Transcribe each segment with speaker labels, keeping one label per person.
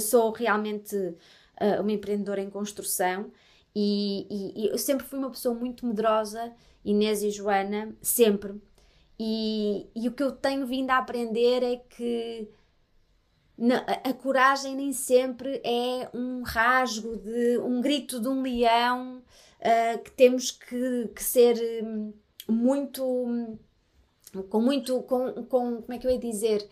Speaker 1: sou realmente uh, uma empreendedora em construção e, e, e, eu sempre fui uma pessoa muito medrosa, Inês e Joana, sempre. E, e o que eu tenho vindo a aprender é que a, a coragem nem sempre é um rasgo de um grito de um leão uh, que temos que, que ser hum, muito com muito com, com como é que eu ia dizer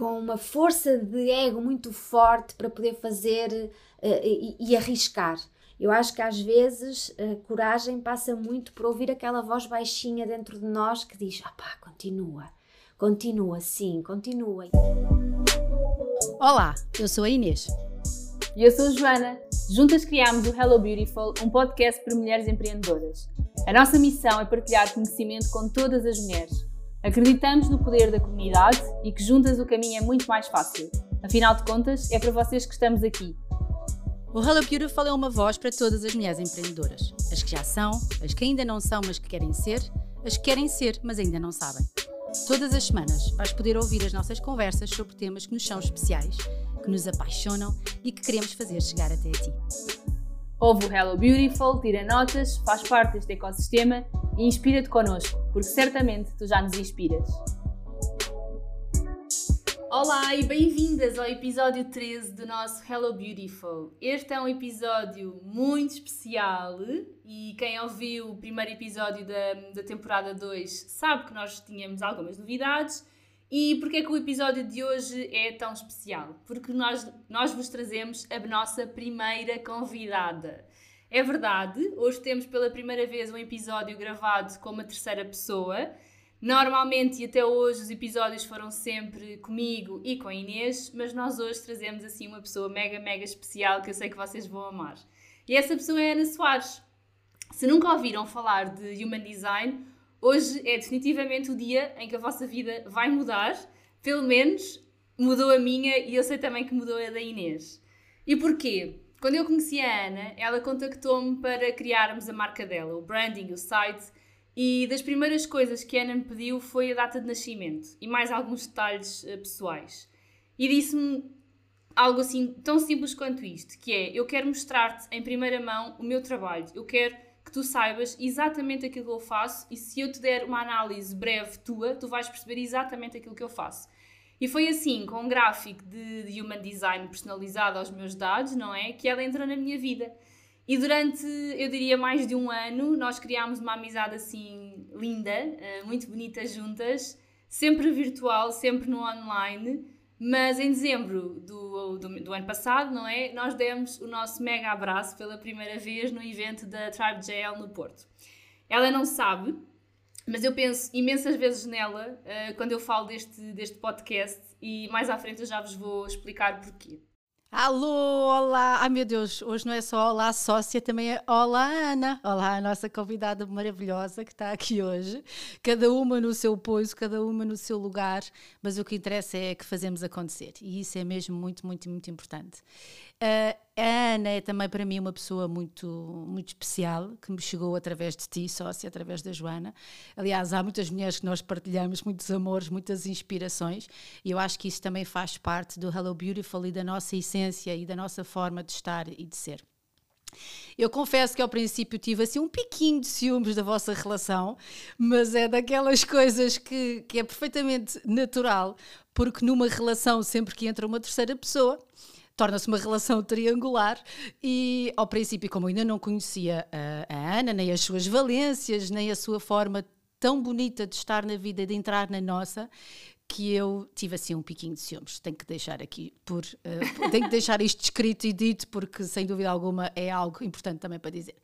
Speaker 1: com uma força de ego muito forte para poder fazer uh, e, e, arriscar. Eu acho que às vezes a coragem passa muito por ouvir aquela voz baixinha dentro de nós que diz: ah pá, continua, continua, sim, continua.
Speaker 2: Olá, eu sou a Inês.
Speaker 3: E eu sou a Joana. Juntas criámos o Hello Beautiful, um podcast para mulheres empreendedoras. A nossa missão é partilhar conhecimento com todas as mulheres Acreditamos no poder da comunidade e que juntas o caminho é muito mais fácil. Afinal de contas, é para vocês que estamos aqui.
Speaker 2: O Hello Beautiful é uma voz para todas as mulheres empreendedoras. As que já são, as que ainda não são, mas que querem ser, as que querem ser, mas ainda não sabem. Todas as semanas vais poder ouvir as nossas conversas sobre temas que nos são especiais, que nos apaixonam e que queremos fazer chegar até a ti.
Speaker 3: Ouve o Hello Beautiful, tira notas, faz parte deste ecossistema e inspira-te connosco, porque certamente tu já nos inspiras. Olá e bem-vindas ao episódio 13 do nosso Hello Beautiful. Este é um episódio muito especial e quem ouviu o primeiro episódio da, da temporada 2 sabe que nós tínhamos algumas novidades e porquê é que o episódio de hoje é tão especial? Porque nós, nós vos trazemos a nossa primeira convidada. É verdade, hoje temos pela primeira vez um episódio gravado com uma terceira pessoa. Normalmente e até hoje os episódios foram sempre comigo e com a Inês, mas nós hoje trazemos assim uma pessoa mega, mega especial que eu sei que vocês vão amar. E essa pessoa é a Ana Soares. Se nunca ouviram falar de Human Design, Hoje é definitivamente o dia em que a vossa vida vai mudar, pelo menos mudou a minha e eu sei também que mudou a da Inês. E porquê? Quando eu conheci a Ana, ela contactou-me para criarmos a marca dela, o branding, o site, e das primeiras coisas que a Ana me pediu foi a data de nascimento e mais alguns detalhes uh, pessoais. E disse-me algo assim tão simples quanto isto, que é, eu quero mostrar-te em primeira mão o meu trabalho, eu quero que tu saibas exatamente aquilo que eu faço e se eu te der uma análise breve tua, tu vais perceber exatamente aquilo que eu faço. E foi assim, com um gráfico de, human design personalizado aos meus dados, não é? Que ela entrou na minha vida. E durante, eu diria, mais de um ano, nós criámos uma amizade assim linda, eh, muito bonita juntas, sempre virtual, sempre no online. Mas em dezembro do, do, do, ano passado, não é? Nós demos o nosso mega abraço pela primeira vez no evento da Tribe JL no Porto. Ela não sabe, mas eu penso imensas vezes nela uh, quando eu falo deste, deste podcast e mais à frente eu já vos vou explicar porquê.
Speaker 2: Alô, olá! Ai meu Deus, hoje não é só olá sócia, também é olá Ana. Olá, a nossa convidada maravilhosa que está aqui hoje. Cada uma no seu poiso, cada uma no seu lugar, mas o que interessa é que fazemos acontecer e isso é mesmo muito, muito, muito importante. A Ana é também para mim uma pessoa muito, muito especial, que me chegou através de ti, sócia, através da Joana. Aliás, há muitas mulheres que nós partilhamos, muitos amores, muitas inspirações, e eu acho que isso também faz parte do Hello Beautiful e da nossa essência e da nossa forma de estar e de ser. Eu confesso que ao princípio tive assim um piquinho de ciúmes da vossa relação, mas é daquelas coisas que, que é perfeitamente natural, porque numa relação, sempre que entra uma terceira pessoa, torna-se uma relação triangular e ao princípio como ainda não conhecia a, a, Ana nem as suas valências nem a sua forma tão bonita de estar na vida de entrar na nossa que eu tive assim um piquinho de ciúmes. Tenho que deixar aqui por uh, tenho que deixar isto escrito e dito porque sem dúvida alguma é algo importante também para dizer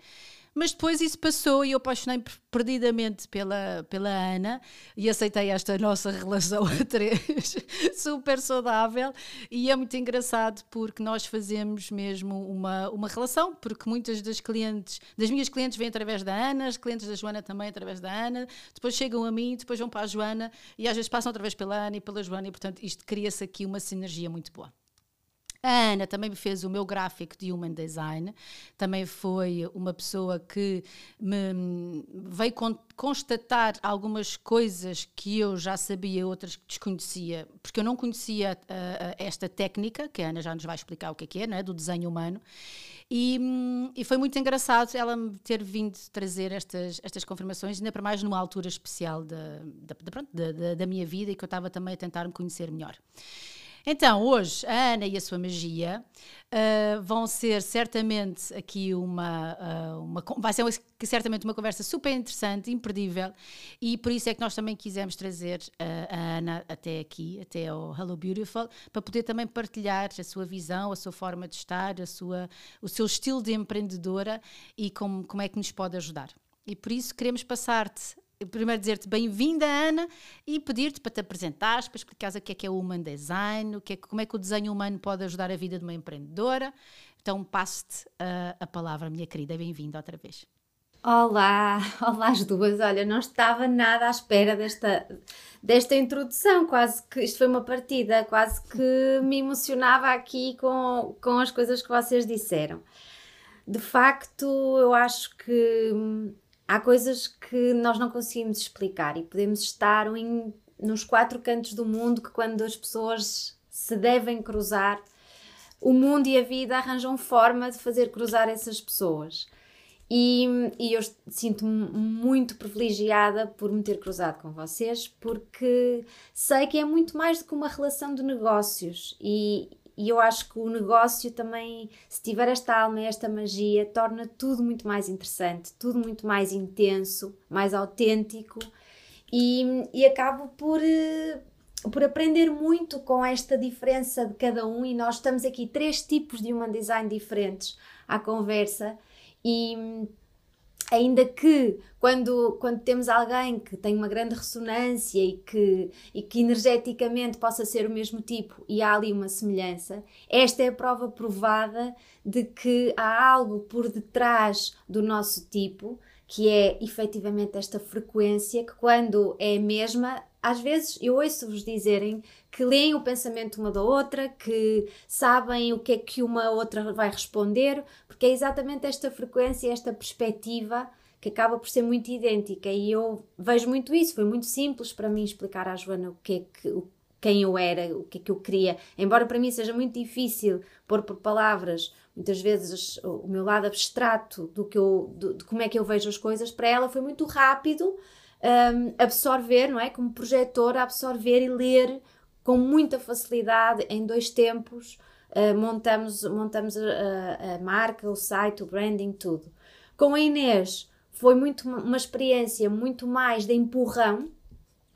Speaker 2: mas depois isso passou e eu apaixonei perdidamente pela, pela Ana e aceitei esta nossa relação a três, super saudável. E é muito engraçado porque nós fazemos mesmo uma, uma relação, porque muitas das clientes, das minhas clientes vêm através da Ana, as clientes da Joana também através da Ana, depois chegam a mim, depois vão para a Joana e às vezes passam outra vez pela Ana e pela Joana, e portanto isto cria-se aqui uma sinergia muito boa. A Ana também fez o meu gráfico de Human Design, também foi uma pessoa que me veio constatar algumas coisas que eu já sabia, outras que desconhecia, porque eu não conhecia uh, esta técnica, que a Ana já nos vai explicar o que é, que é né, do desenho humano. E, e, foi muito engraçado ela me ter vindo trazer estas, estas confirmações, ainda para mais numa altura especial da, da, da, da minha vida e que eu estava também a tentar me conhecer melhor. Então, hoje, a Ana e a sua magia uh, vão ser certamente aqui uma, uh, uma. Vai ser certamente uma conversa super interessante, imperdível, e por isso é que nós também quisemos trazer uh, a Ana até aqui, até ao Hello Beautiful, para poder também partilhar a sua visão, a sua forma de estar, a sua, o seu estilo de empreendedora e como, como é que nos pode ajudar. E por isso queremos passar-te primeiro dizer-te bem-vinda, Ana, e pedir-te para te apresentares, para explicares o que é que é o Human Design, o que é, como é que o desenho humano pode ajudar a vida de uma empreendedora. Então, passo-te a, a palavra, minha querida, bem-vinda outra vez.
Speaker 1: Olá, olá as duas. Olha, não estava nada à espera desta, desta introdução, quase que isto foi uma partida, quase que me emocionava aqui com, com as coisas que vocês disseram. De facto, eu acho que há coisas que nós não conseguimos explicar e podemos estar em, nos quatro cantos do mundo que quando as pessoas se devem cruzar, o mundo e a vida arranjam forma de fazer cruzar essas pessoas. E, e eu sinto-me muito privilegiada por me ter cruzado com vocês, porque sei que é muito mais do que uma relação de negócios e, e eu acho que o negócio também, se tiver esta alma e esta magia, torna tudo muito mais interessante, tudo muito mais intenso, mais autêntico e, e acabo por, eh, por aprender muito com esta diferença de cada um. E nós estamos aqui três tipos de human design diferentes à conversa e ainda que quando, quando temos alguém que tem uma grande ressonância e que, e que energeticamente possa ser o mesmo tipo e há ali uma semelhança, esta é a prova provada de que há algo por detrás do nosso tipo que é efetivamente esta frequência que quando é a mesma às vezes eu ouço-vos dizerem que leem o pensamento uma da outra, que sabem o que é que uma outra vai responder, porque é exatamente esta frequência, esta perspectiva que acaba por ser muito idêntica e eu vejo muito isso. Foi muito simples para mim explicar à Joana o que é que, quem eu era, o que é que eu queria. Embora para mim seja muito difícil pôr por palavras muitas vezes o meu lado abstrato do que eu, do, de como é que eu vejo as coisas, para ela foi muito rápido um, absorver, não é? Como projetor, absorver e ler com muita facilidade em dois tempos. Uh, montamos montamos a, a, marca, o site, o branding, tudo. Com a Inês foi muito uma experiência muito mais de empurrão,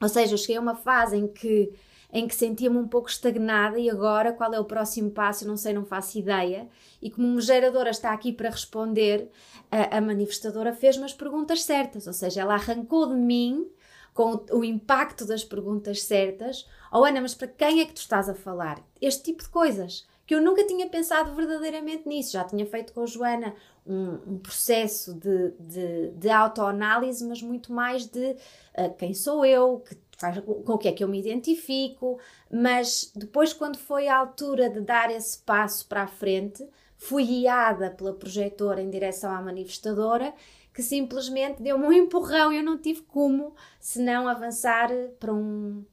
Speaker 1: ou seja, eu cheguei a uma fase em que em que sentia-me um pouco estagnada e agora qual é o próximo passo? Não sei, não faço ideia. E como geradora está aqui para responder, a, a manifestadora fez-me as perguntas certas, ou seja, ela arrancou de mim com o, o impacto das perguntas certas. Oh Ana, mas para quem é que tu estás a falar? Este tipo de coisas que eu nunca tinha pensado verdadeiramente nisso. Já tinha feito com a Joana um, um processo de, de, de autoanálise, mas muito mais de uh, quem sou eu, que com o que é que eu me identifico, mas depois, quando foi a altura de dar esse passo para a frente, fui guiada pela projetora em direção à manifestadora, que simplesmente deu-me um empurrão e eu não tive como senão avançar para um,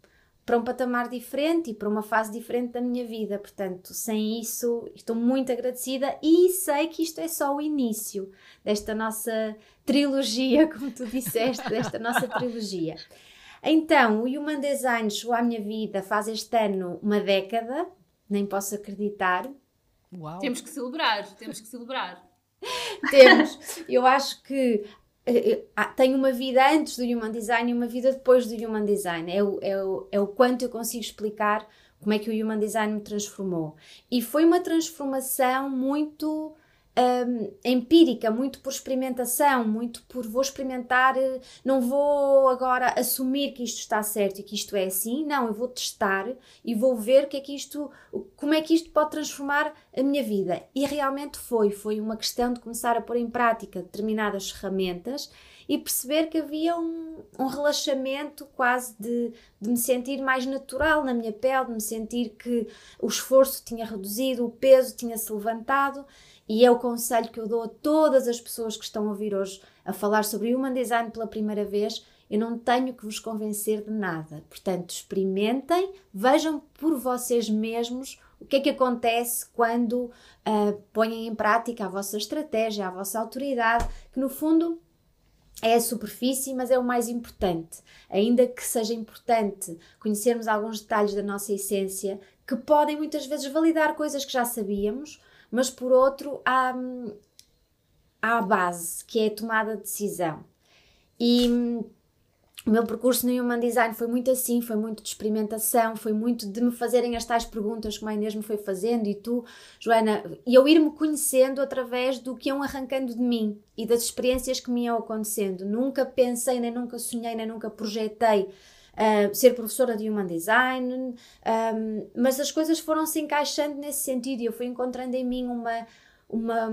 Speaker 1: para um patamar diferente e para uma fase diferente da minha vida. Portanto, sem isso, estou muito agradecida e sei que isto é só o início desta nossa trilogia, como tu disseste, desta nossa trilogia. Então, o Human Design chegou à minha vida faz este ano uma década, nem posso acreditar.
Speaker 3: Uau. Temos que celebrar, temos que celebrar.
Speaker 1: temos. Eu acho que eh, eh, ah, tenho uma vida antes do Human Design e uma vida depois do Human Design. É o, é, o, é o quanto eu consigo explicar como é que o Human Design me transformou. E foi uma transformação muito um, empírica, muito por experimentação, muito por vou experimentar, eh, não vou agora assumir que isto está certo e que isto é assim, não, eu vou testar e vou ver que é que isto, como é que isto pode transformar a minha vida. E realmente foi, foi uma questão de começar a pôr em prática determinadas ferramentas e perceber que havia um, um relaxamento quase de, de me sentir mais natural na minha pele, de me sentir que o esforço tinha reduzido, o peso tinha se levantado. E é o conselho que eu dou a todas as pessoas que estão a ouvir hoje a falar sobre Human Design pela primeira vez. Eu não tenho que vos convencer de nada. Portanto, experimentem, vejam por vocês mesmos o que é que acontece quando uh, põem em prática a vossa estratégia, a vossa autoridade, que no fundo é a superfície, mas é o mais importante. Ainda que seja importante conhecermos alguns detalhes da nossa essência, que podem muitas vezes validar coisas que já sabíamos, mas por outro há, há a base, que é a tomada de decisão. E o meu percurso no Human Design foi muito assim, foi muito de experimentação, foi muito de me fazerem as tais perguntas como a Inês me foi fazendo e tu, Joana, e eu ir-me conhecendo através do que iam arrancando de mim e das experiências que me iam acontecendo. Nunca pensei, nem nunca sonhei, nem nunca projetei uh, ser professora de Human Design, um, mas as coisas foram se encaixando nesse sentido e eu fui encontrando em mim uma, uma,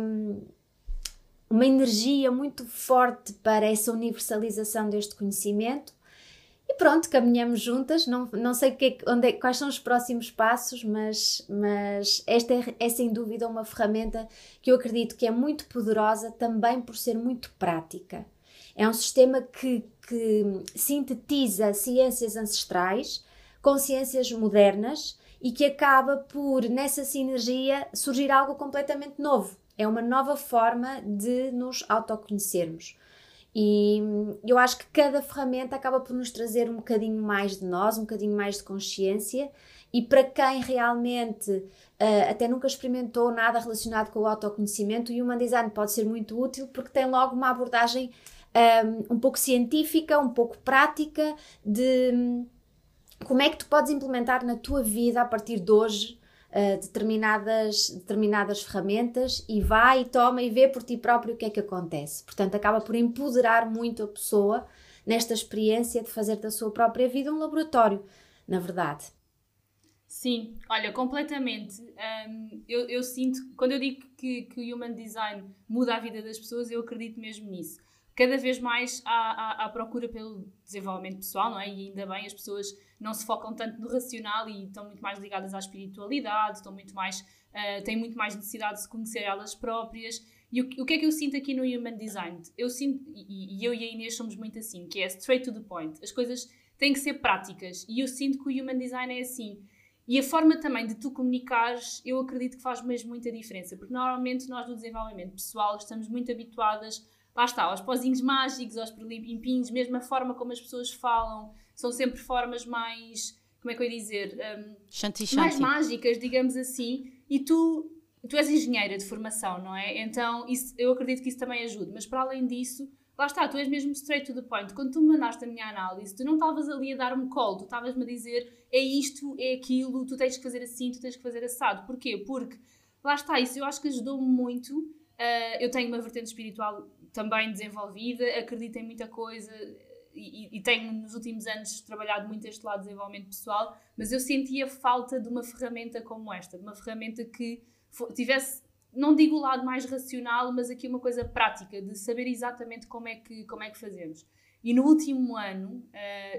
Speaker 1: uma energia muito forte para essa universalização deste conhecimento. E pronto, caminhamos juntas. Não, não sei que, onde é, quais são os próximos passos, mas, mas esta é, é sem dúvida uma ferramenta que eu acredito que é muito poderosa também por ser muito prática. É um sistema que, que sintetiza ciências ancestrais com ciências modernas e que acaba por, nessa sinergia, surgir algo completamente novo. É uma nova forma de nos autoconhecermos. E eu acho que cada ferramenta acaba por nos trazer um bocadinho mais de nós, um bocadinho mais de consciência. E para quem realmente uh, até nunca experimentou nada relacionado com o autoconhecimento, o Human Design pode ser muito útil porque tem logo uma abordagem um, um pouco científica, um pouco prática de hum, como é que tu podes implementar na tua vida a partir de hoje uh, determinadas, determinadas ferramentas e vai e toma e vê por ti próprio o que é que acontece. Portanto, acaba por empoderar muito a pessoa nesta experiência de fazer da sua própria vida um laboratório, na verdade.
Speaker 3: Sim, olha, completamente. Um, eu, eu, sinto, quando eu digo que, que o Human Design muda a vida das pessoas, eu acredito mesmo nisso cada vez mais há, há, há, procura pelo desenvolvimento pessoal, não é? E ainda bem, as pessoas não se focam tanto no racional e estão muito mais ligadas à espiritualidade, estão muito mais, uh, têm muito mais necessidade de se conhecer elas próprias. E o, o que é que eu sinto aqui no Human Design? Eu sinto, e, e eu e a Inês somos muito assim, que é straight to the point. As coisas têm que ser práticas. E eu sinto que o Human Design é assim. E a forma também de tu comunicares, eu acredito que faz mesmo muita diferença, porque normalmente nós no desenvolvimento pessoal estamos muito habituadas lá está, aos pozinhos mágicos, aos perlimpimpins, mesmo a forma como as pessoas falam, são sempre formas mais, como é que eu ia dizer, um,
Speaker 2: shanti, shanti.
Speaker 3: mais mágicas, digamos assim, e tu, tu és engenheira de formação, não é? Então isso, eu acredito que isso também ajuda, mas para além disso, lá está, tu és mesmo straight to the point. Quando tu me mandaste a minha análise, tu não estavas ali a dar-me colo, tu estavas-me a dizer é isto, é aquilo, tu tens que fazer assim, tu tens que fazer assado. Porquê? Porque lá está, isso eu acho que ajudou-me muito. Uh, eu tenho uma vertente espiritual também desenvolvida, acredito em muita coisa e, e, tenho nos últimos anos trabalhado muito este lado de desenvolvimento pessoal, mas eu sentia falta de uma ferramenta como esta, de uma ferramenta que tivesse, não digo o lado mais racional, mas aqui uma coisa prática, de saber exatamente como é que, como é que fazemos. E no último ano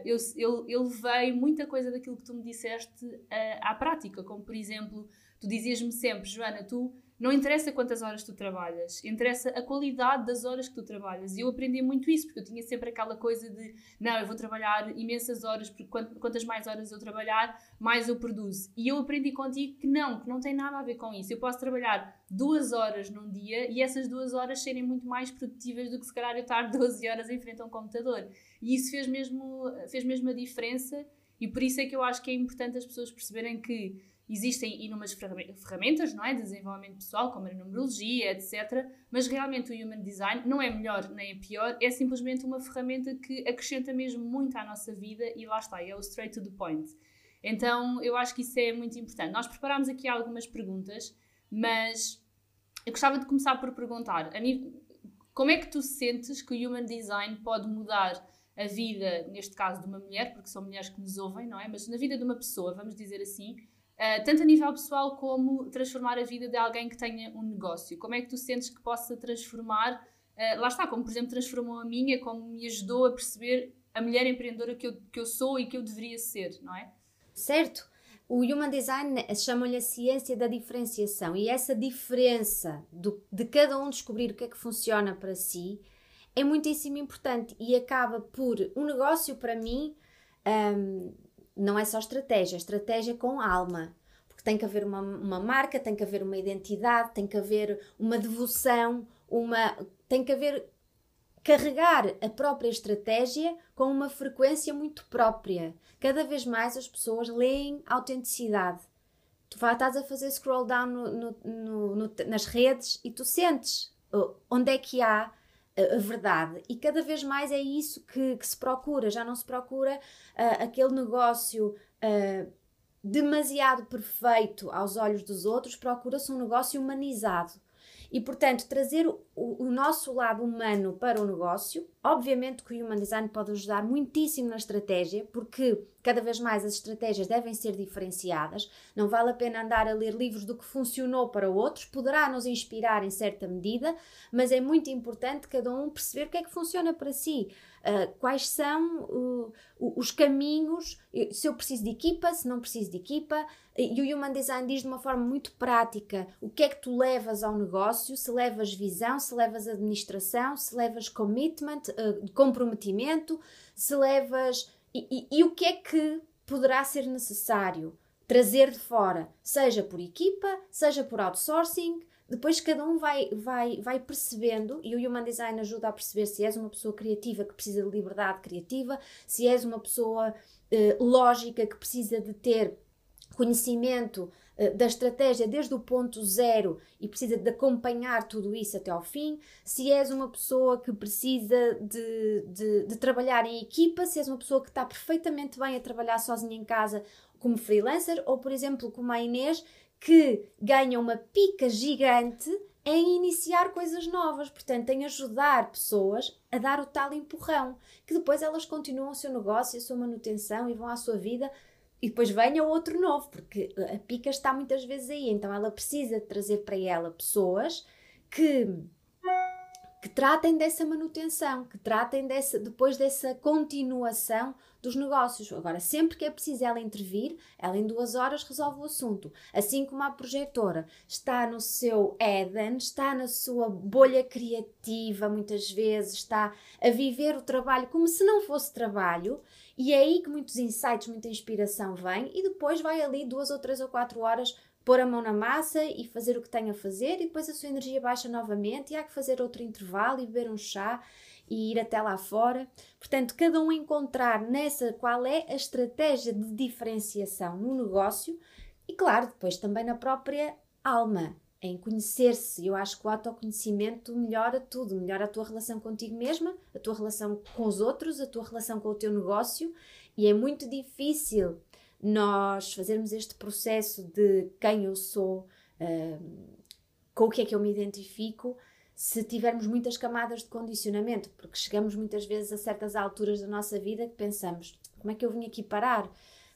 Speaker 3: eu, eu, eu levei muita coisa daquilo que tu me disseste uh, à prática, como por exemplo, tu dizias-me sempre, Joana, tu não interessa quantas horas tu trabalhas, interessa a qualidade das horas que tu trabalhas. E eu aprendi muito isso, porque eu tinha sempre aquela coisa de não, eu vou trabalhar imensas horas, porque quantas mais horas eu trabalhar, mais eu produzo. E eu aprendi contigo que não, que não tem nada a ver com isso. Eu posso trabalhar duas horas num dia e essas duas horas serem muito mais produtivas do que se calhar eu estar 12 horas em frente a um computador. E isso fez mesmo, fez mesmo a diferença, e por isso é que eu acho que é importante as pessoas perceberem que Existem inúmeras ferramentas não é, de desenvolvimento pessoal, como a numerologia, etc. Mas realmente o Human Design não é melhor nem é pior, é simplesmente uma ferramenta que acrescenta mesmo muito à nossa vida e lá está, é o straight to the point. Então eu acho que isso é muito importante. Nós preparámos aqui algumas perguntas, mas eu gostava de começar por perguntar: como é que tu sentes que o Human Design pode mudar a vida, neste caso de uma mulher, porque são mulheres que nos ouvem, não é? Mas na vida de uma pessoa, vamos dizer assim Uh, tanto a nível pessoal como transformar a vida de alguém que tenha um negócio. Como é que tu sentes que possa transformar uh, lá está, como por exemplo transformou a minha, como me ajudou a perceber a mulher empreendedora que eu, que eu sou e que eu deveria ser, não é?
Speaker 1: Certo. O Human Design chama-lhe a ciência da diferenciação e essa diferença do, de cada um descobrir o que é que funciona para si é muitíssimo importante e acaba por um negócio para mim um, não é só estratégia, é estratégia com alma porque tem que haver uma, uma marca, tem que haver uma identidade, tem que haver uma devoção, uma tem que haver carregar a própria estratégia com uma frequência muito própria. Cada vez mais as pessoas leem autenticidade. Tu estás a fazer scroll down no, no, no, nas redes e tu sentes uh, onde é que há a verdade. E cada vez mais é isso que, que se procura. Já não se procura uh, aquele negócio uh, demasiado perfeito aos olhos dos outros, procura-se um negócio humanizado. E, portanto, trazer o, o, nosso lado humano para o negócio, obviamente que o Human Design pode ajudar muitíssimo na estratégia, porque cada vez mais as estratégias devem ser diferenciadas. Não vale a pena andar a ler livros do que funcionou para outros, poderá nos inspirar em certa medida, mas é muito importante cada um perceber o que é que funciona para si. Uh, quais são uh, os caminhos, se eu preciso de equipa, se não preciso de equipa, e o Human Design diz de uma forma muito prática o que é que tu levas ao negócio, se levas visão, se levas administração, se levas commitment, uh, comprometimento, se levas e, e, e o que é que poderá ser necessário trazer de fora, seja por equipa, seja por outsourcing, depois cada um vai, vai, vai percebendo, e o Human Design ajuda a perceber se és uma pessoa criativa que precisa de liberdade criativa, se és uma pessoa eh, lógica que precisa de ter conhecimento eh, da estratégia desde o ponto zero e precisa de acompanhar tudo isso até ao fim, se és uma pessoa que precisa de, de, de, trabalhar em equipa, se és uma pessoa que está perfeitamente bem a trabalhar sozinha em casa como freelancer, ou por exemplo como a Inês, que ganha uma pica gigante em iniciar coisas novas, portanto, em ajudar pessoas a dar o tal empurrão, que depois elas continuam o seu negócio, a sua manutenção e vão à sua vida e depois venha outro novo, porque a pica está muitas vezes aí, então ela precisa trazer para ela pessoas que que tratem dessa manutenção, que tratem dessa, depois dessa continuação dos negócios. Agora, sempre que é preciso ela intervir, ela em duas horas resolve o assunto. Assim como a projetora está no seu Eden, está na sua bolha criativa, muitas vezes está a viver o trabalho como se não fosse trabalho, e é aí que muitos insights, muita inspiração vem, e depois vai ali duas ou três ou quatro horas pôr a mão na massa e fazer o que tem a fazer, e depois a sua energia baixa novamente, e há que fazer outro intervalo e beber um chá e ir até lá fora. Portanto, cada um encontrar nessa qual é a estratégia de diferenciação no negócio e, claro, depois também na própria alma, em conhecer-se. Eu acho que o autoconhecimento melhora tudo, melhora a tua relação contigo mesma, a tua relação com os outros, a tua relação com o teu negócio, e é muito difícil nós fazermos este processo de quem eu sou, uh, com o que é que eu me identifico, se tivermos muitas camadas de condicionamento, porque chegamos muitas vezes a certas alturas da nossa vida que pensamos: como é que eu vim aqui parar?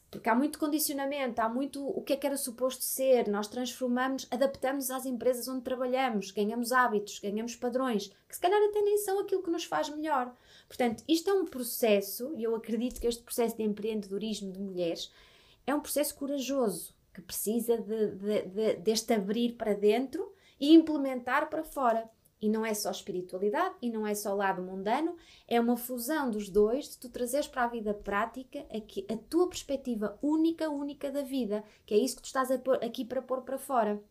Speaker 1: Porque há muito condicionamento, há muito o que é que era suposto ser. Nós transformamos, adaptamos às empresas onde trabalhamos, ganhamos hábitos, ganhamos padrões, que se calhar até nem são aquilo que nos faz melhor. Portanto, isto é um processo, e eu acredito que este processo de empreendedorismo de mulheres é um processo corajoso, que precisa de, de, de, deste abrir para dentro e implementar para fora. E não é só espiritualidade e não é só lado mundano, é uma fusão dos dois, de tu trazeres para a vida prática aqui, a tua perspectiva única, única da vida, que é isso que tu estás aqui para pôr para fora.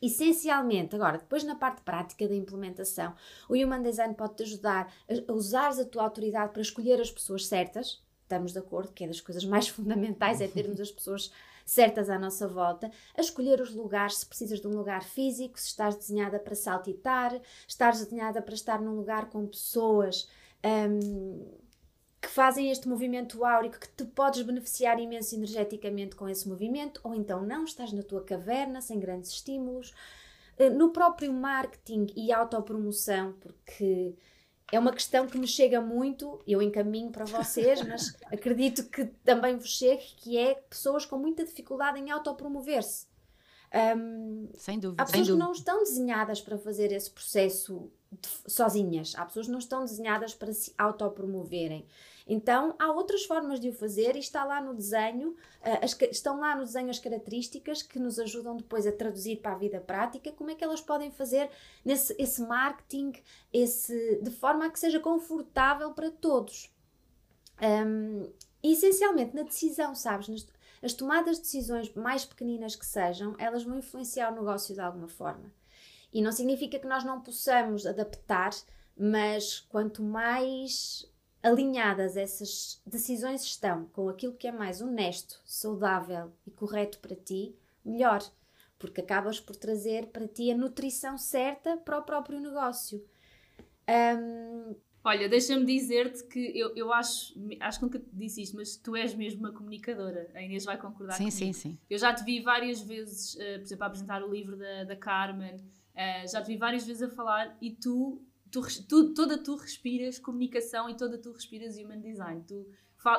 Speaker 1: Essencialmente, agora, depois na parte prática da implementação, o Human Design pode te ajudar a usares a tua autoridade para escolher as pessoas certas, estamos de acordo que é das coisas mais fundamentais, é termos as pessoas certas à nossa volta, a escolher os lugares, se precisas de um lugar físico, se estás desenhada para saltitar, estás desenhada para estar num lugar com pessoas um, que fazem este movimento áurico, que te podes beneficiar imenso energeticamente com esse movimento, ou então não, estás na tua caverna, sem grandes estímulos. Uh, no próprio marketing e autopromoção, porque é uma questão que me chega muito, eu encaminho para vocês, mas acredito que também vos chegue, que é pessoas com muita dificuldade em autopromover-se. Um,
Speaker 2: sem dúvida.
Speaker 1: Há pessoas
Speaker 2: sem
Speaker 1: que não estão desenhadas para fazer esse processo de, sozinhas. Há pessoas que não estão desenhadas para se autopromoverem. Então, há outras formas de o fazer e está lá no desenho, uh, as, estão lá no desenho as características que nos ajudam depois a traduzir para a vida prática, como é que elas podem fazer nesse, esse marketing esse, de forma a que seja confortável para todos. Um, e essencialmente na decisão, sabes? Nas, as tomadas de decisões, mais pequeninas que sejam, elas vão influenciar o negócio de alguma forma. E não significa que nós não possamos adaptar, mas quanto mais alinhadas essas decisões estão com aquilo que é mais honesto, saudável e correto para ti, melhor, porque acabas por trazer para ti a nutrição certa para o próprio negócio. Um...
Speaker 3: Olha, deixa-me dizer-te que eu, eu acho, acho que nunca te disse isto, mas tu és mesmo uma comunicadora. A Inês vai concordar
Speaker 2: sim,
Speaker 3: comigo.
Speaker 2: Sim, sim,
Speaker 3: Eu já te vi várias vezes, uh, por exemplo, a apresentar o livro da, da Carmen, uh, já te vi várias vezes a falar e tu tu, tu, toda tu respiras comunicação e toda tu respiras human design. Tu,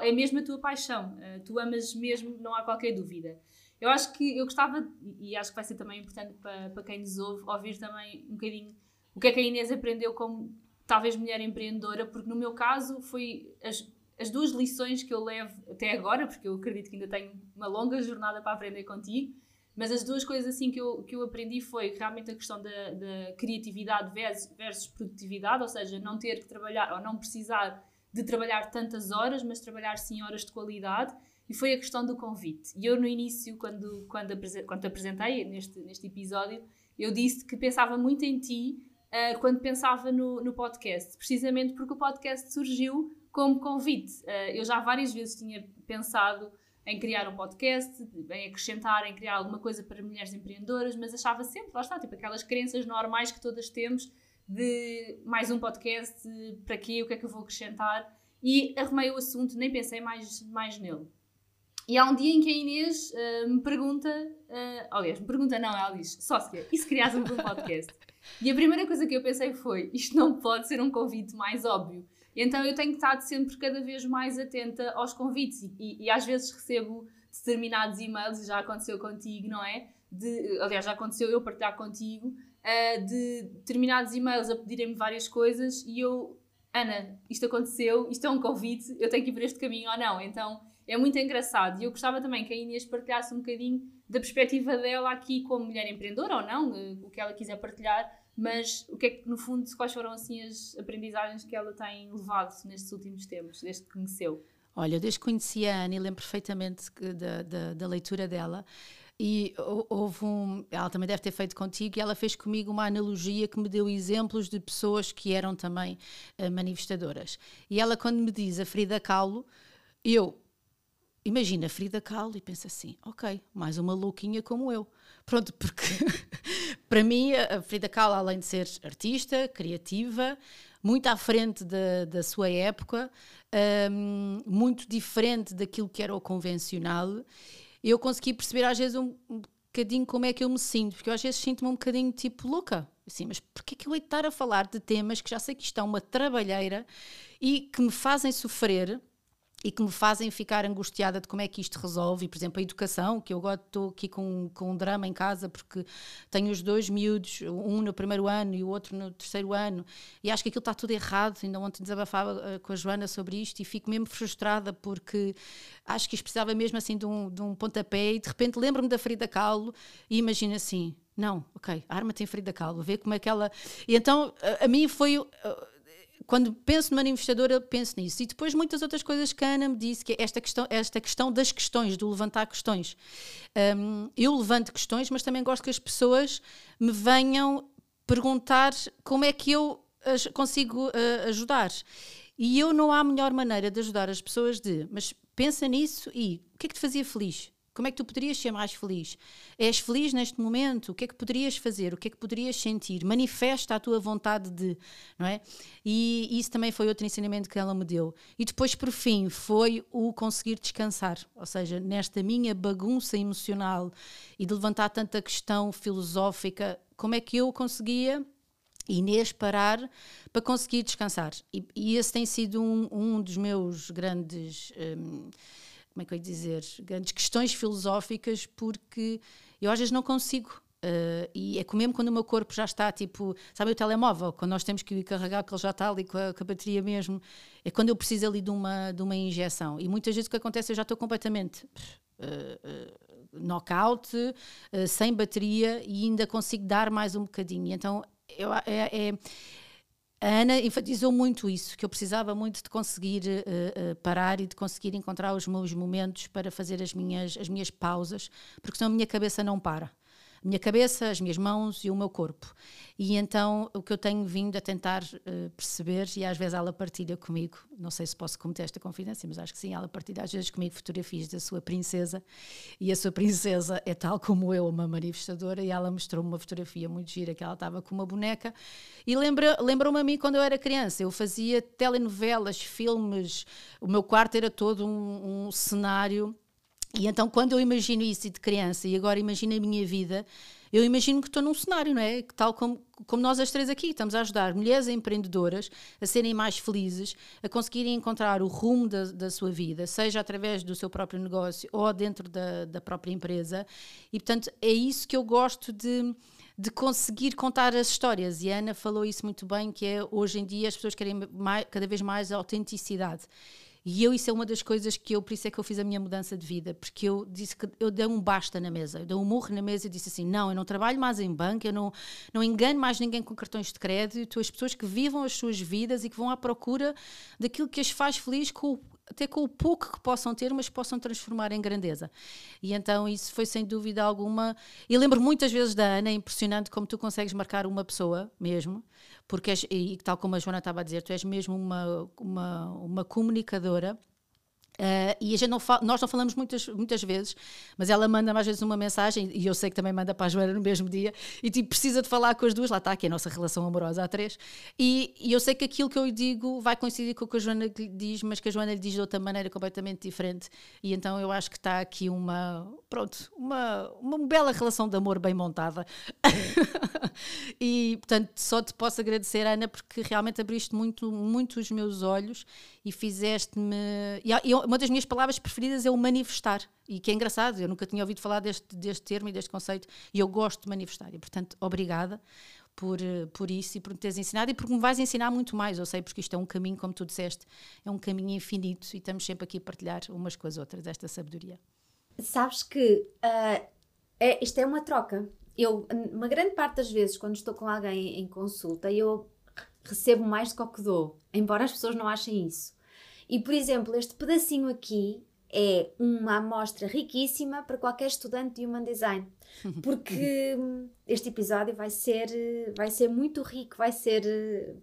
Speaker 3: é mesmo a tua paixão. Uh, tu amas mesmo, não há qualquer dúvida. Eu acho que eu gostava, e acho que vai ser também importante para, para quem nos ouve, ouvir também um bocadinho o que é que a Inês aprendeu como talvez mulher empreendedora, porque no meu caso foi as, as duas lições que eu levo até agora, porque eu acredito que ainda tenho uma longa jornada para aprender contigo, mas as duas coisas assim que eu, que eu aprendi foi realmente a questão da, da criatividade versus, versus produtividade, ou seja, não ter que trabalhar ou não precisar de trabalhar tantas horas, mas trabalhar sim horas de qualidade. E foi a questão do convite. E eu, no início, quando, quando, quando te apresentei neste, neste episódio, eu disse que pensava muito em ti uh, quando pensava no, no podcast, precisamente porque o podcast surgiu como convite. Uh, eu já várias vezes tinha pensado em criar um podcast, em acrescentar, em criar alguma coisa para mulheres empreendedoras, mas achava sempre, lá está, tipo aquelas crenças normais que todas temos de mais um podcast, para quê, o que é que eu vou acrescentar, e arrumei o assunto, nem pensei mais, mais nele. E há um dia em que a Inês uh, me pergunta, uh, aliás, me pergunta não, ela diz, sócia, e se criássemos um podcast? e a primeira coisa que eu pensei foi, isto não pode ser um convite mais óbvio, então eu tenho estado sempre cada vez mais atenta aos convites e, e às vezes recebo determinados e-mails, já aconteceu contigo, não é? De, aliás, já aconteceu eu partilhar contigo, uh, de determinados e-mails a pedirem-me várias coisas e eu, Ana, isto aconteceu, isto é um convite, eu tenho que ir por este caminho ou não. Então é muito engraçado e eu gostava também que a Inês partilhasse um bocadinho da perspectiva dela aqui como mulher empreendedora ou não, uh, o que ela quiser partilhar, mas o que é que, no fundo, quais foram assim as aprendizagens que ela tem levado nestes últimos tempos, desde que conheceu?
Speaker 2: Olha, desde que conheci a Ana e lembro perfeitamente da, da, da leitura dela. E houve um. Ela também deve ter feito contigo, e ela fez comigo uma analogia que me deu exemplos de pessoas que eram também uh, manifestadoras. E ela, quando me diz a Frida Kahlo, eu imagino a Frida Kahlo e penso assim: ok, mais uma louquinha como eu. Pronto, porque para mim a Frida Kahlo, além de ser artista, criativa, muito à frente da, da sua época, um, muito diferente daquilo que era o convencional, eu consegui perceber às vezes um, um bocadinho como é que eu me sinto, porque eu às vezes sinto-me um bocadinho tipo louca. Assim, mas porquê que eu hei de estar a falar de temas que já sei que estão uma trabalheira e que me fazem sofrer e que me fazem ficar angustiada de como é que isto resolve. E, por exemplo, a educação, que eu agora estou aqui com, com um drama em casa porque tenho os dois miúdos, um no primeiro ano e o outro no terceiro ano, e acho que aquilo está tudo errado. Ainda ontem desabafava uh, com a Joana sobre isto e fico mesmo frustrada porque acho que isto precisava mesmo assim de um, de um pontapé e de repente lembro-me da Frida Kahlo e imagino assim. Não, ok, a arma tem Frida Kahlo, vê como é que ela. E então, a, a mim foi. Quando penso numa manifestadora, penso nisso. E depois muitas outras coisas que a Ana me disse, que é esta questão, esta questão das questões, do levantar questões. Um, eu levanto questões, mas também gosto que as pessoas me venham perguntar como é que eu as consigo uh, ajudar. E eu não há melhor maneira de ajudar as pessoas de, mas pensa nisso e o que é que te fazia feliz? Como é que tu poderias ser mais feliz? És feliz neste momento? O que é que poderias fazer? O que é que poderias sentir? Manifesta a tua vontade de, não é? E isso também foi outro ensinamento que ela me deu. E depois, por fim, foi o conseguir descansar. Ou seja, nesta minha bagunça emocional e de levantar tanta questão filosófica, como é que eu conseguia Inês parar para conseguir descansar. E, e esse tem sido um, um dos meus grandes. Um, como é que eu ia dizer, grandes questões filosóficas, porque eu às vezes não consigo. Uh, e é mesmo quando o meu corpo já está tipo, sabe o telemóvel, quando nós temos que carregar, que ele já está ali com a, com a, bateria mesmo, é quando eu preciso ali de uma, de uma injeção. E muitas vezes o que acontece, eu já estou completamente uh, uh, knockout, uh, sem bateria e ainda consigo dar mais um bocadinho. Então eu, é, é, a Ana enfatizou muito isso, que eu precisava muito de conseguir uh, uh, parar e de conseguir encontrar os meus momentos para fazer as minhas, as minhas pausas, porque senão a minha cabeça não para a minha cabeça, as minhas mãos e o meu corpo. E então o que eu tenho vindo a tentar uh, perceber, e às vezes ela partilha comigo, não sei se posso cometer esta confidência, mas acho que sim, ela partilha às vezes comigo fotografias da sua princesa, e a sua princesa é tal como eu, uma manifestadora, e ela mostrou-me uma fotografia muito gira que ela estava com uma boneca, e lembra-me lembra a mim quando eu era criança, eu fazia telenovelas, filmes, o meu quarto era todo um, um cenário e então, quando eu imagino isso de criança e agora imagino a minha vida, eu imagino que estou num cenário, não é? Tal como, como nós as três aqui, estamos a ajudar mulheres empreendedoras a serem mais felizes, a conseguirem encontrar o rumo da, da sua vida, seja através do seu próprio negócio ou dentro da, da própria empresa. E, portanto, é isso que eu gosto de de conseguir contar as histórias. E a Ana falou isso muito bem, que é hoje em dia as pessoas querem mais, cada vez mais autenticidade. E eu, isso é uma das coisas que eu, por isso é que eu fiz a minha mudança de vida, porque eu disse que eu dei um basta na mesa, eu dei um murro na mesa e disse assim: não, eu não trabalho mais em banco, eu não, não engano mais ninguém com cartões de crédito, as pessoas que vivam as suas vidas e que vão à procura daquilo que as faz feliz com até com o pouco que possam ter, mas possam transformar em grandeza. E então isso foi sem dúvida alguma. E lembro muitas vezes da Ana, é impressionante como tu consegues marcar uma pessoa mesmo, porque és, e tal como a Joana estava a dizer, tu és mesmo uma, uma, uma comunicadora Uh, e a gente não nós não falamos muitas, muitas vezes, mas ela manda mais vezes uma mensagem, e eu sei que também manda para a Joana no mesmo dia, e tipo, precisa de falar com as duas, lá está, que é a nossa relação amorosa há três, e, e eu sei que aquilo que eu lhe digo vai coincidir com o que a Joana lhe diz, mas que a Joana lhe diz de outra maneira completamente diferente, e então eu acho que está aqui uma, pronto, uma, uma bela relação de amor bem montada. portanto, só te posso agradecer, Ana, porque realmente abriste muito, muito os meus olhos e fizeste-me. E uma das minhas palavras preferidas é o manifestar. E que é engraçado, eu nunca tinha ouvido falar deste, deste termo e deste conceito, e eu gosto de manifestar. E, portanto, obrigada por, por isso e por me teres ensinado e porque me vais ensinar muito mais. Eu sei, porque isto é um caminho, como tu disseste, é um caminho infinito e estamos sempre aqui a partilhar umas com as outras esta sabedoria.
Speaker 1: Sabes que uh, é, isto é uma troca. Eu, uma grande parte das vezes, quando estou com alguém em consulta, eu recebo mais do que dou, embora as pessoas não achem isso. E, por exemplo, este pedacinho aqui é uma amostra riquíssima para qualquer estudante de Human Design, porque este episódio vai ser, vai ser muito rico, vai ser.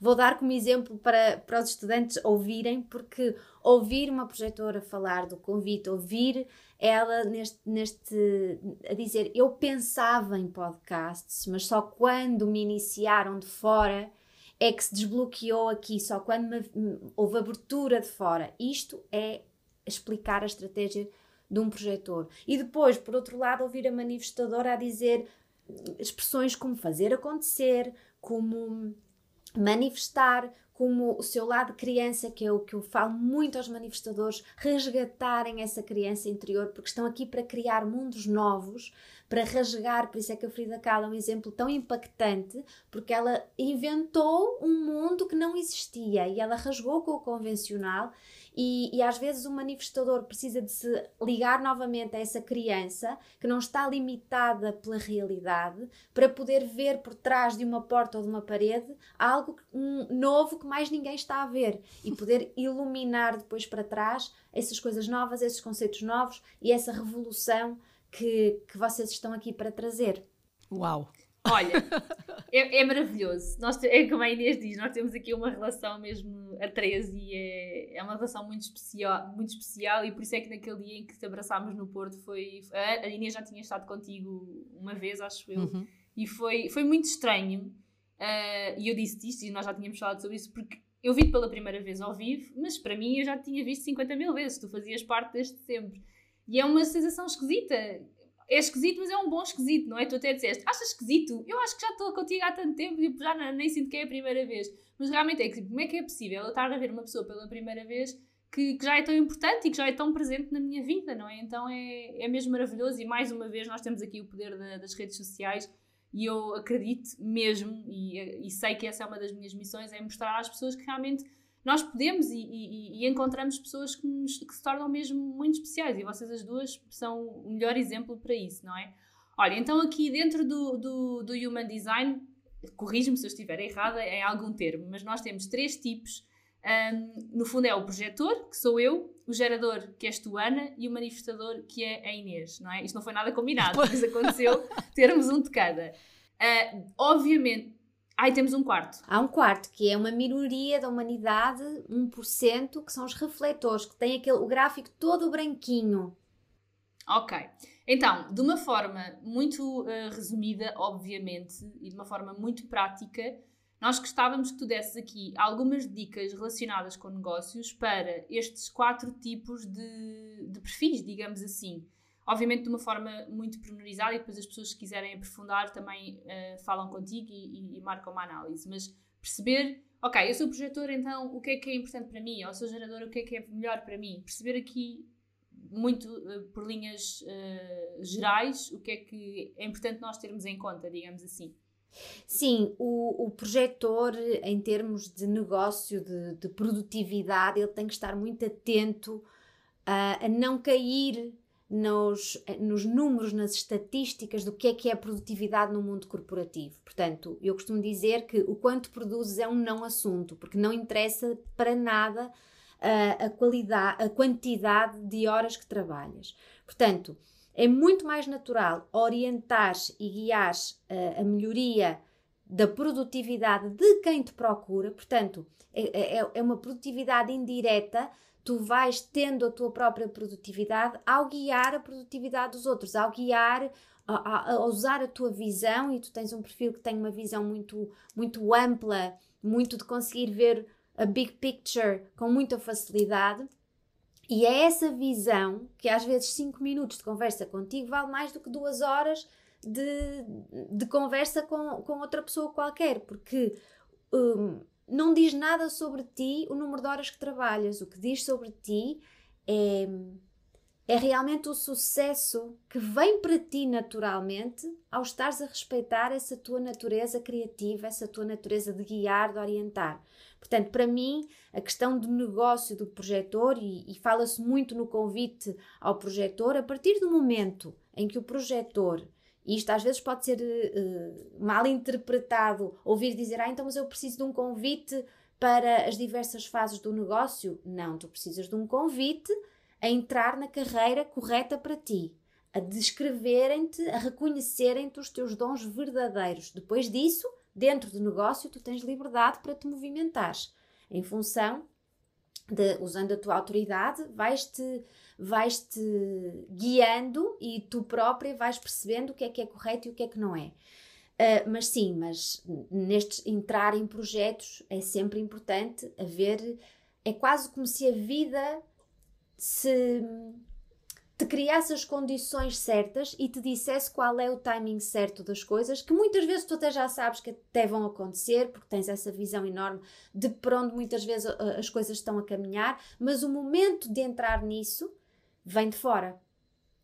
Speaker 1: Vou dar como exemplo para, para os estudantes ouvirem, porque ouvir uma projetora falar do convite, ouvir ela neste, neste a dizer eu pensava em podcasts, mas só quando me iniciaram de fora é que se desbloqueou aqui só quando me, houve abertura de fora. Isto é explicar a estratégia de um projetor. E depois, por outro lado, ouvir a manifestadora a dizer expressões como fazer acontecer, como manifestar, como o seu lado criança, que é o que eu falo muito aos manifestadores, resgatarem essa criança interior, porque estão aqui para criar mundos novos, para rasgar. Por isso é que a Frida Kahlo é um exemplo tão impactante, porque ela inventou um mundo que não existia e ela rasgou com o convencional e, e, às vezes o manifestador precisa de se ligar novamente a essa criança que não está limitada pela realidade para poder ver por trás de uma porta ou de uma parede algo um, novo que mais ninguém está a ver e poder iluminar depois para trás essas coisas novas, esses conceitos novos e essa revolução que, que vocês estão aqui para trazer.
Speaker 2: Uau!
Speaker 3: Olha, é, é, maravilhoso. Nós, é como a Inês diz, nós temos aqui uma relação mesmo a três e é, é uma relação muito especial, muito especial e por isso é que naquele dia em que te abraçámos no Porto foi... A, a Inês já tinha estado contigo uma vez, acho eu, uhum. e foi, foi muito estranho. Uh, e eu disse isto e nós já tínhamos falado sobre isso porque eu vi-te pela primeira vez ao vivo, mas para mim eu já tinha visto 50 mil vezes, tu fazias parte desde sempre. E é uma sensação esquisita é esquisito, mas é um bom esquisito, não é? Tu até disseste, achas esquisito? Eu acho que já estou contigo há tanto tempo e já nem sinto que é a primeira vez. Mas realmente é que, como é que é possível eu estar a ver uma pessoa pela primeira vez que, que, já é tão importante e que já é tão presente na minha vida, não é? Então é, é mesmo maravilhoso e mais uma vez nós temos aqui o poder da, das redes sociais e eu acredito mesmo e, e, sei que essa é uma das minhas missões, é mostrar às pessoas que realmente nós podemos e, e, e encontramos pessoas que, nos, que se tornam mesmo muito especiais e vocês as duas são o melhor exemplo para isso, não é? Olha, então aqui dentro do, do, do Human Design, corrijo-me se eu estiver errada em algum termo, mas nós temos três tipos um, no fundo é o projetor, que sou eu, o gerador, que és tu, Ana, e o manifestador, que é a Inês, não é? Isto não foi nada combinado, mas aconteceu termos um de cada. Uh, obviamente, Ai, temos um quarto.
Speaker 1: Há um quarto, que é uma minoria da humanidade, 1%, que são os refletores, que têm aquele, o gráfico todo branquinho.
Speaker 3: Ok. Então, de uma forma muito uh, resumida, obviamente, e de uma forma muito prática, nós gostávamos que tu desses aqui algumas dicas relacionadas com negócios para estes quatro tipos de, de perfis, digamos assim. Obviamente de uma forma muito pormenorizada e depois as pessoas que quiserem aprofundar também uh, falam contigo e, e, e, marcam uma análise. Mas perceber, ok, eu sou projetor, então o que é que é importante para mim? Ou sou gerador, o que é que é melhor para mim? Perceber aqui muito uh, por linhas uh, gerais o que é que é importante nós termos em conta, digamos assim.
Speaker 1: Sim, o, o projetor, em termos de negócio, de, de produtividade, ele tem que estar muito atento a, a não cair nos, nos, números, nas estatísticas do que é que é produtividade no mundo corporativo. Portanto, eu costumo dizer que o quanto produzes é um não assunto, porque não interessa para nada uh, a qualidade, a quantidade de horas que trabalhas. Portanto, é muito mais natural orientar e guiar uh, a melhoria da produtividade de quem te procura, portanto, é, é, é uma produtividade indireta tu vais tendo a tua própria produtividade ao guiar a produtividade dos outros, ao guiar, a, a, a, usar a tua visão, e tu tens um perfil que tem uma visão muito, muito ampla, muito de conseguir ver a big picture com muita facilidade. E é essa visão que às vezes 5 minutos de conversa contigo vale mais do que duas horas de, de conversa com, com outra pessoa qualquer, porque um, não diz nada sobre ti o número de horas que trabalhas. O que diz sobre ti é, é realmente o sucesso que vem para ti naturalmente ao estares a respeitar essa tua natureza criativa, essa tua natureza de guiar, de orientar. Portanto, para mim, a questão do negócio do projetor, e, e fala-se muito no convite ao projetor, a partir do momento em que o projetor, e isto às vezes pode ser uh, mal interpretado, ouvir dizer, ah, então mas eu preciso de um convite para as diversas fases do negócio. Não, tu precisas de um convite a entrar na carreira correta para ti, a descreverem-te, a reconhecerem-te os teus dons verdadeiros. Depois disso, dentro do negócio, tu tens liberdade para te movimentares em função de, usando a tua autoridade, vais-te vais-te guiando e tu própria vais percebendo o que é que é correto e o que é que não é. Uh, mas sim, mas nestes entrar em projetos é sempre importante haver, é quase como se a vida se te criasse as condições certas e te dissesse qual é o timing certo das coisas, que muitas vezes tu até já sabes que até vão acontecer, porque tens essa visão enorme de para onde muitas vezes as coisas estão a caminhar, mas o momento de entrar nisso vem de fora.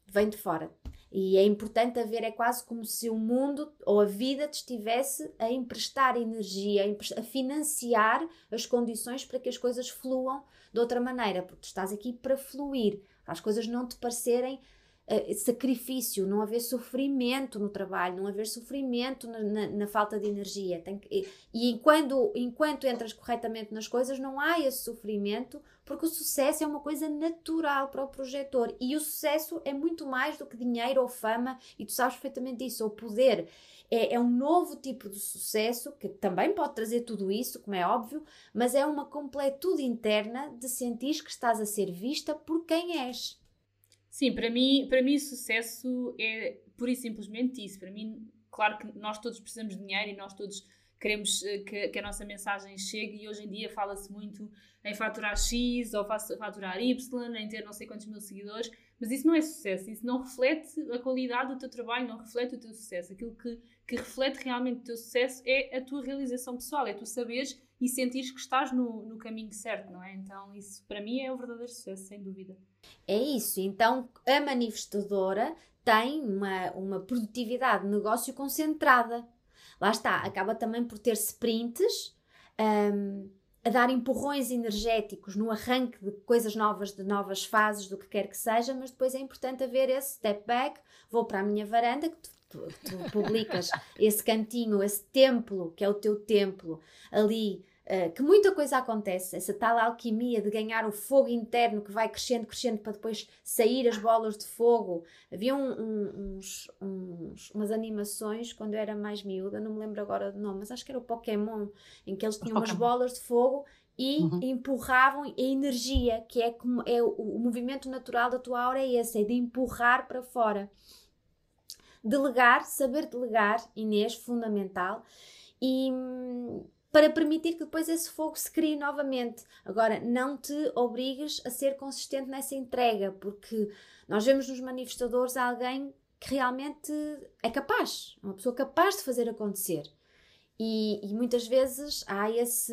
Speaker 1: Vem de fora. E é importante haver, é quase como se o mundo ou a vida te estivesse a emprestar energia, a financiar as condições para que as coisas fluam de outra maneira, porque tu estás aqui para fluir, para as coisas não te parecerem uh, sacrifício, não haver sofrimento no trabalho, não haver sofrimento na, na, na falta de energia. Que, e, e enquanto, enquanto entras corretamente nas coisas, não há esse sofrimento, porque o sucesso é uma coisa natural para o projetor e o sucesso é muito mais do que dinheiro ou fama, e tu sabes perfeitamente isso, ou poder. É, é, um novo tipo de sucesso que também pode trazer tudo isso, como é óbvio, mas é uma completude interna de sentir que estás a ser vista por quem és.
Speaker 3: Sim, para mim, para mim sucesso é pura e simplesmente isso. Para mim, claro que nós todos precisamos de dinheiro e nós todos queremos eh, que, que a nossa mensagem chegue e hoje em dia fala-se muito em faturar X ou faturar Y, em ter não sei quantos mil seguidores, mas isso não é sucesso, isso não reflete a qualidade do teu trabalho, não reflete o teu sucesso. Aquilo que, que reflete realmente o teu sucesso é a tua realização pessoal, é tu saberes e sentires que estás no, no caminho certo, não é? Então, isso para mim é o verdadeiro sucesso, sem dúvida.
Speaker 1: É isso. Então, a manifestadora tem uma, uma produtividade de negócio concentrada. Lá está, acaba também por ter sprints. Um, a dar empurrões energéticos no arranque de coisas novas, de novas fases, do que quer que seja, mas depois é importante haver esse step back, vou para a minha varanda, que tu, tu, tu publicas esse cantinho, esse templo, que é o teu templo, ali Uh, que muita coisa acontece, essa tal alquimia de ganhar o fogo interno que vai crescendo, crescendo para depois sair as bolas de fogo. Havia um, um, uns, uns, umas animações quando eu era mais miúda, não me lembro agora do nome, mas acho que era o Pokémon, em que eles tinham umas bolas de fogo e uhum. empurravam a energia, que é, como, é o, o movimento natural da tua aura, é esse, é de empurrar para fora. Delegar, saber delegar, Inês, fundamental. E, para permitir que depois esse fogo se crie novamente. Agora, não te obrigues a ser consistente nessa entrega, porque nós vemos nos manifestadores alguém que realmente é capaz, uma pessoa capaz de fazer acontecer. E, e muitas vezes há esse.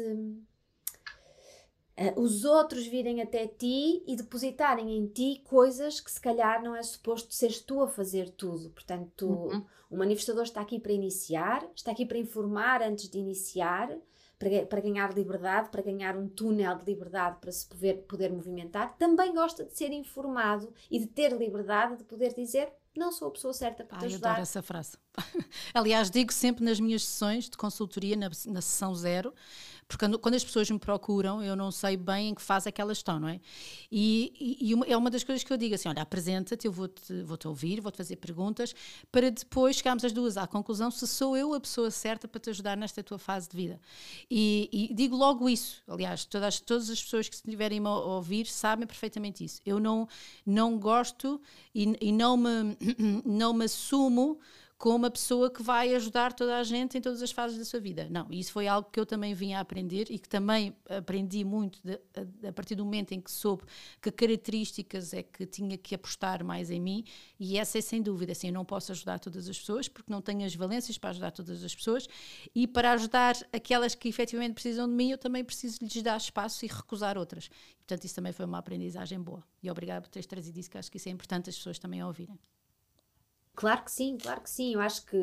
Speaker 1: Uh, os outros virem até ti e depositarem em ti coisas que se calhar não é suposto seres tu a fazer tudo. Portanto, uhum. o manifestador está aqui para iniciar, está aqui para informar antes de iniciar, para, para ganhar liberdade, para ganhar um túnel de liberdade para se poder, poder movimentar, também gosta de ser informado e de ter liberdade de poder dizer não sou a pessoa certa para te Ai, ajudar.
Speaker 2: adoro essa frase. Aliás, digo sempre nas minhas sessões de consultoria, na, na sessão zero, porque quando as pessoas me procuram, eu não sei bem em que fase é que elas estão, não é? E, e, uma, é uma das coisas que eu digo assim: olha, apresenta-te, eu vou-te vou -te ouvir, vou-te fazer perguntas, para depois chegarmos as duas à conclusão se sou eu a pessoa certa para te ajudar nesta tua fase de vida. E, e digo logo isso, aliás, todas, todas as pessoas que estiverem a ouvir sabem perfeitamente isso. Eu não, não gosto e, e não, me, não me assumo com uma pessoa que vai ajudar toda a gente em todas as fases da sua vida. Não, isso foi algo que eu também vim a aprender e que também aprendi muito de, a, a, partir do momento em que soube que características é que tinha que apostar mais em mim e essa é sem dúvida, assim, eu não posso ajudar todas as pessoas porque não tenho as valências para ajudar todas as pessoas e para ajudar aquelas que efetivamente precisam de mim, eu também preciso lhes dar espaço e recusar outras. Portanto, isso também foi uma aprendizagem boa. E obrigada por teres trazido isso, que acho que isso é importante as pessoas também ouvirem.
Speaker 1: Claro que sim, claro que sim. Eu acho que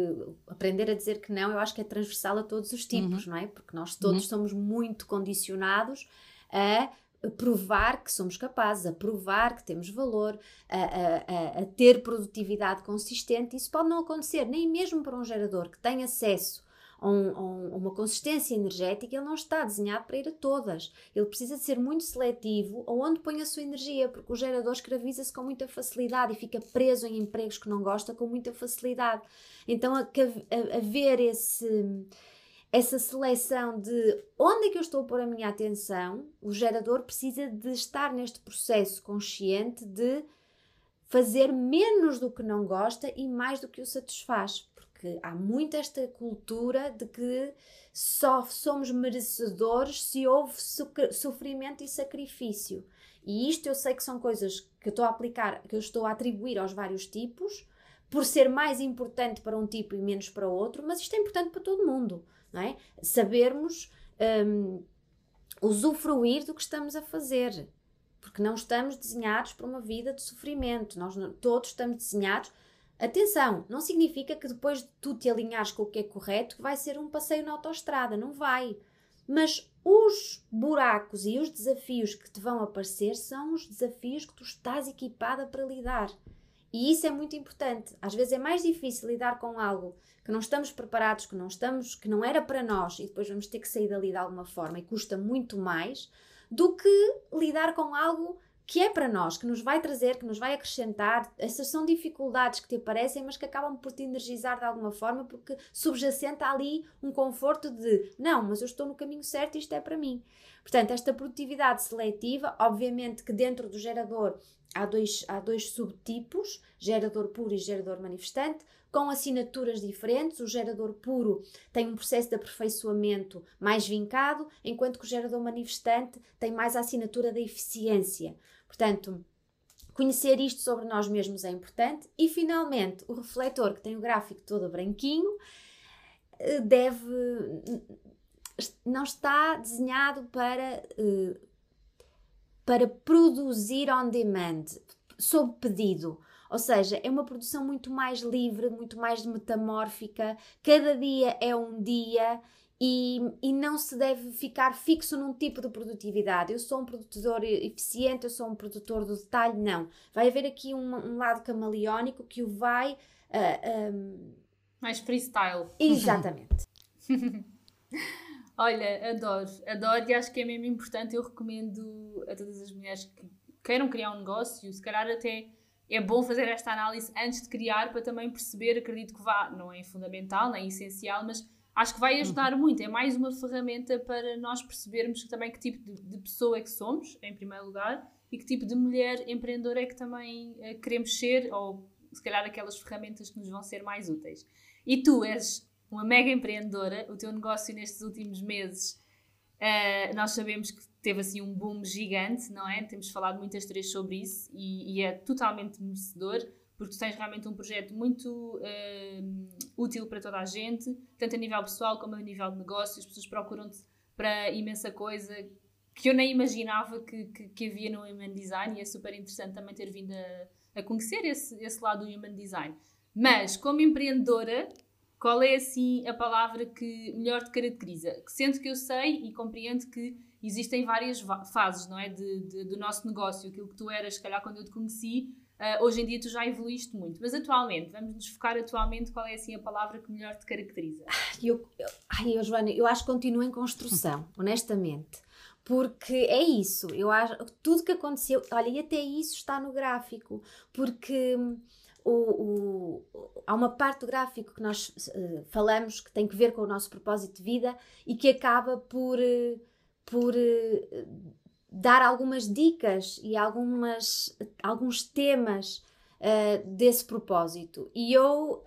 Speaker 1: aprender a dizer que não, eu acho que é transversal a todos os tipos, uhum. não é? Porque nós todos uhum. somos muito condicionados a provar que somos capazes, a provar que temos valor, a, a, a, ter produtividade consistente. Isso pode não acontecer, nem mesmo para um gerador que tem acesso um, a, uma consistência energética, ele não está desenhado para ir a todas. Ele precisa de ser muito seletivo aonde põe a sua energia, porque o gerador escraviza-se com muita facilidade e fica preso em empregos que não gosta com muita facilidade. Então, haver esse essa seleção de onde é que eu estou a pôr a minha atenção, o gerador precisa de estar neste processo consciente de fazer menos do que não gosta e mais do que o satisfaz porque há muito esta cultura de que só somos merecedores se houve sofrimento e sacrifício. E isto eu sei que são coisas que eu estou a aplicar, que eu estou a atribuir aos vários tipos, por ser mais importante para um tipo e menos para outro, mas isto é importante para todo mundo, não é? Sabermos um, usufruir do que estamos a fazer, porque não estamos desenhados para uma vida de sofrimento, nós todos estamos desenhados Atenção, não significa que depois de tu te alinhares com o que é correto vai ser um passeio na autoestrada, não vai. Mas os buracos e os desafios que te vão aparecer são os desafios que tu estás equipada para lidar. E isso é muito importante. Às vezes é mais difícil lidar com algo que não estamos preparados, que não estamos, que não era para nós e depois vamos ter que sair dali de alguma forma e custa muito mais do que lidar com algo que é para nós, que nos vai trazer, que nos vai acrescentar. Essas são dificuldades que te aparecem, mas que acabam por te energizar de alguma forma, porque subjacente ali um conforto de não, mas eu estou no caminho certo e isto é para mim. Portanto, esta produtividade seletiva, obviamente que dentro do gerador há dois, há dois subtipos, gerador puro e gerador manifestante, com assinaturas diferentes. O gerador puro tem um processo de aperfeiçoamento mais vincado, enquanto que o gerador manifestante tem mais a assinatura da eficiência. Portanto, conhecer isto sobre nós mesmos é importante. E finalmente, o refletor, que tem o gráfico todo branquinho, eh, deve não está desenhado para, uh, para produzir on demand, sob pedido. Ou seja, é uma produção muito mais livre, muito mais metamórfica. Cada dia é um dia e, e, não se deve ficar fixo num tipo de produtividade. Eu sou um produtor eficiente, eu sou um produtor do detalhe. Não. Vai haver aqui um, um lado camaleónico que o vai. Uh, ah, um...
Speaker 3: Mais freestyle.
Speaker 1: Exatamente.
Speaker 3: Olha, adoro, adoro e acho que é mesmo importante. Eu recomendo a todas as mulheres que queiram criar um negócio, se calhar até é bom fazer esta análise antes de criar para também perceber. Acredito que vá, não é fundamental, nem é essencial, mas acho que vai ajudar uhum. muito. É mais uma ferramenta para nós percebermos também que tipo de, de, pessoa é que somos, em primeiro lugar, e que tipo de mulher empreendedora é que também uh, queremos ser, ou se calhar aquelas ferramentas que nos vão ser mais úteis. E tu és uma mega empreendedora, o teu negócio nestes últimos meses, uh, nós sabemos que teve assim um boom gigante, não é? Temos falado muitas três sobre isso e, e, é totalmente merecedor, porque tu tens realmente um projeto muito uh, útil para toda a gente, tanto a nível pessoal como a nível de negócio. As pessoas procuram-te para imensa coisa que eu nem imaginava que, que, que, havia no Human Design e é super interessante também ter vindo a, a conhecer esse, esse lado do Human Design. Mas, como empreendedora, qual é assim a palavra que melhor te caracteriza? Sendo que eu sei e compreendo que existem várias fases, não é? De, de, do nosso negócio. Aquilo que tu eras, se calhar, quando eu te conheci, uh, hoje em dia tu já evoluíste muito. Mas atualmente, vamos nos focar atualmente, qual é assim a palavra que melhor te caracteriza?
Speaker 1: Eu, eu, ai, eu, Joana, eu acho que continuo em construção, honestamente. Porque é isso, eu acho tudo que aconteceu, olha, e até isso está no gráfico, porque o, o, há uma parte do gráfico que nós uh, falamos que tem que ver com o nosso propósito de vida e que acaba por, uh, por uh, dar algumas dicas e algumas, alguns temas desse propósito. E eu,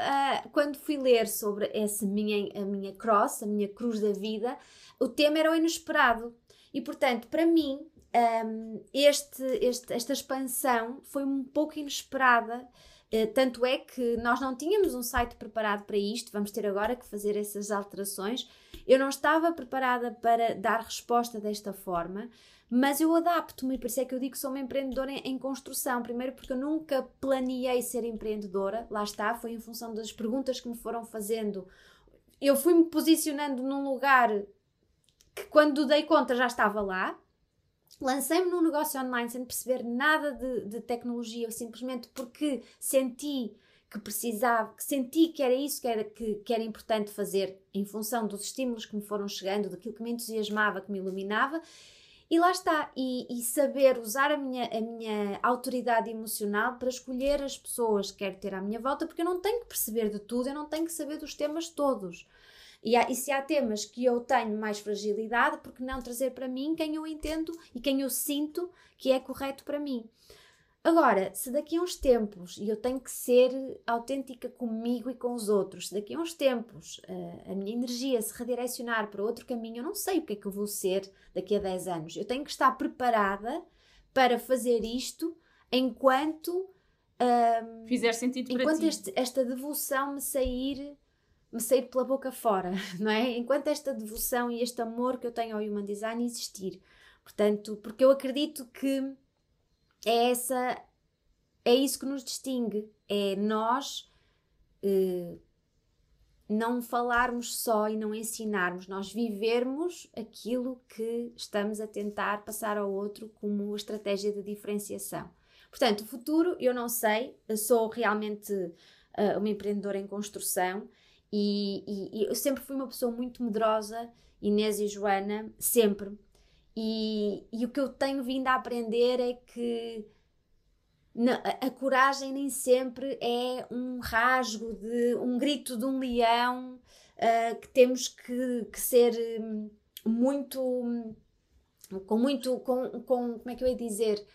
Speaker 1: quando fui ler sobre essa minha, a minha cross, a minha cruz da vida, o tema era o inesperado. E portanto, para mim, um, ehm, este, este, esta expansão foi um pouco inesperada eh, tanto é que nós não tínhamos um site preparado para isto, vamos ter agora que fazer essas alterações. Eu não estava preparada para dar resposta desta forma, mas eu adapto-me, por isso é que eu digo que sou uma empreendedora em, em, construção. Primeiro, porque eu nunca planeei ser empreendedora, lá está, foi em função das perguntas que me foram fazendo. Eu fui-me posicionando num lugar que, quando dei conta, já estava lá, lancei-me num negócio online sem perceber nada de, de, tecnologia, simplesmente porque senti que precisava, que senti que era isso que era, que, que era importante fazer em função dos estímulos que me foram chegando, daquilo que me entusiasmava, que me iluminava. E lá está, e, e, saber usar a minha, a minha autoridade emocional para escolher as pessoas que quero ter à minha volta, porque eu não tenho que perceber de tudo, eu não tenho que saber dos temas todos. E, há, e se há temas que eu tenho mais fragilidade, porque não trazer para mim quem eu entendo e quem eu sinto que é correto para mim? Agora, se daqui a uns tempos, e eu tenho que ser autêntica comigo e com os outros, se daqui a uns tempos uh, a minha energia se redirecionar para outro caminho, eu não sei o que é que eu vou ser daqui a 10 anos. Eu tenho que estar preparada para fazer isto enquanto.
Speaker 3: Uh, Fizer sentido
Speaker 1: enquanto
Speaker 3: para ti.
Speaker 1: Este, esta devolução me sair me sair pela boca fora, não é? Enquanto esta devoção e este amor que eu tenho ao Human Design existir. Portanto, porque eu acredito que é essa é isso que nos distingue, é nós eh, não falarmos só e não ensinarmos, nós vivermos aquilo que estamos a tentar passar ao outro como estratégia de diferenciação. Portanto, o futuro eu não sei, eu sou realmente uh, uma empreendedora em construção e, e, e, eu sempre fui uma pessoa muito medrosa, Inês e Joana, sempre. E, e o que eu tenho vindo a aprender é que na, a, coragem nem sempre é um rasgo, de um grito de um leão, uh, que temos que, que ser hum, muito. com muito. Com, com, como é que eu ia dizer?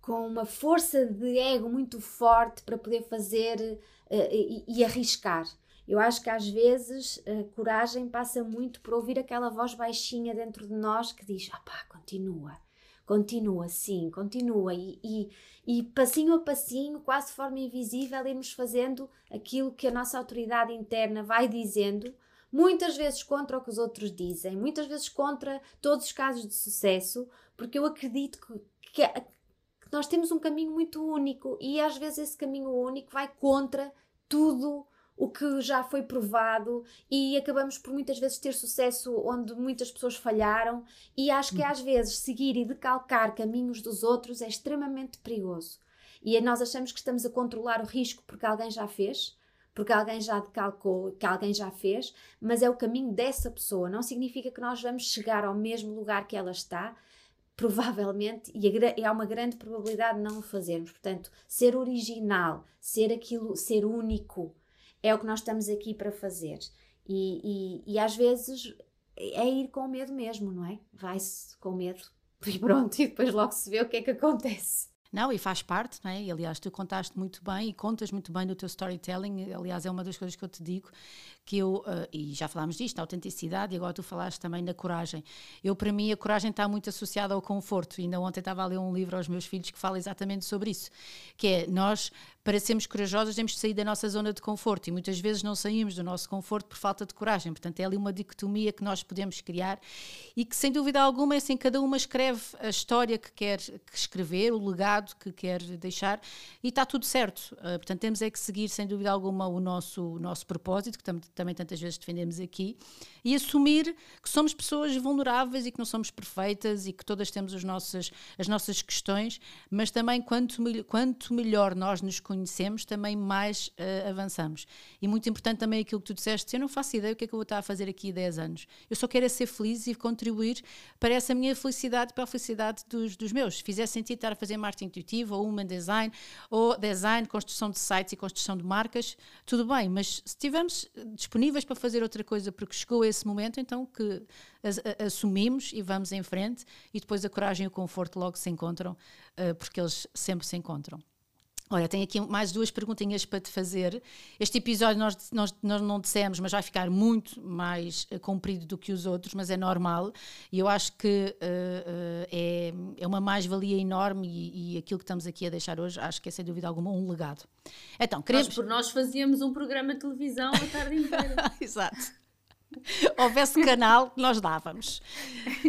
Speaker 1: Com uma força de ego muito forte para poder fazer uh, e, e arriscar. Eu acho que às vezes a coragem passa muito por ouvir aquela voz baixinha dentro de nós que diz: ah pá, continua, continua, sim, continua. E, e, e passinho a passinho, quase de forma invisível, irmos fazendo aquilo que a nossa autoridade interna vai dizendo, muitas vezes contra o que os outros dizem, muitas vezes contra todos os casos de sucesso, porque eu acredito que, que nós temos um caminho muito único e às vezes esse caminho único vai contra tudo o que já foi provado e acabamos por muitas vezes ter sucesso onde muitas pessoas falharam e acho que às vezes seguir e decalcar caminhos dos outros é extremamente perigoso. E nós achamos que estamos a controlar o risco porque alguém já fez, porque alguém já decalcou, que alguém já fez, mas é o caminho dessa pessoa. Não significa que nós vamos chegar ao mesmo lugar que ela está, provavelmente, e há uma grande probabilidade de não o fazermos. Portanto, ser original, ser aquilo, ser único, é o que nós estamos aqui para fazer. E, e, e às vezes é ir com medo mesmo, não é? Vai-se com medo e pronto, e depois logo se vê o que é que acontece.
Speaker 2: Não, e faz parte, não é? E, aliás, tu contaste muito bem e contas muito bem no teu storytelling. Aliás, é uma das coisas que eu te digo que eu, uh, e já falámos disto, a autenticidade, e agora tu falaste também da coragem. Eu, para mim, a coragem está muito associada ao conforto. Ainda ontem estava a ler um livro aos meus filhos que fala exatamente sobre isso, que é nós para sermos corajosos temos de sair da nossa zona de conforto e muitas vezes não saímos do nosso conforto por falta de coragem. Portanto, é ali uma dicotomia que nós podemos criar e que, sem dúvida alguma, é assim, cada uma escreve a história que quer escrever, o legado que quer deixar e está tudo certo. Uh, portanto, temos é que seguir, sem dúvida alguma, o nosso, o nosso propósito, que tam também tantas vezes defendemos aqui, e assumir que somos pessoas vulneráveis e que não somos perfeitas e que todas temos as nossas, as nossas questões, mas também quanto, quanto melhor nós nos conhecemos, também mais uh, avançamos. E muito importante também aquilo que tu disseste, eu não faço ideia o que é que eu vou estar a fazer aqui há 10 anos. Eu só quero é ser feliz e contribuir para essa minha felicidade, para a felicidade dos, dos meus. Se fizer sentido estar a fazer marketing intuitivo, ou human design, ou design, construção de sites e construção de marcas, tudo bem, mas se estivermos disponíveis para fazer outra coisa porque chegou esse momento, então que assumimos e vamos em frente e depois a coragem e o conforto logo se encontram, uh, porque eles sempre se encontram. Olha, tenho aqui mais duas perguntinhas para te fazer. Este episódio nós, nós, nós não dissemos, mas vai ficar muito mais uh, comprido do que os outros, mas é normal. E eu acho que uh, uh, é, é uma mais-valia enorme e, e, aquilo que estamos aqui a deixar hoje, acho que é sem dúvida alguma um legado.
Speaker 3: Então, queremos... Nós por nós fazíamos um programa de televisão a tarde inteira.
Speaker 2: Exato. Houvesse canal, nós dávamos.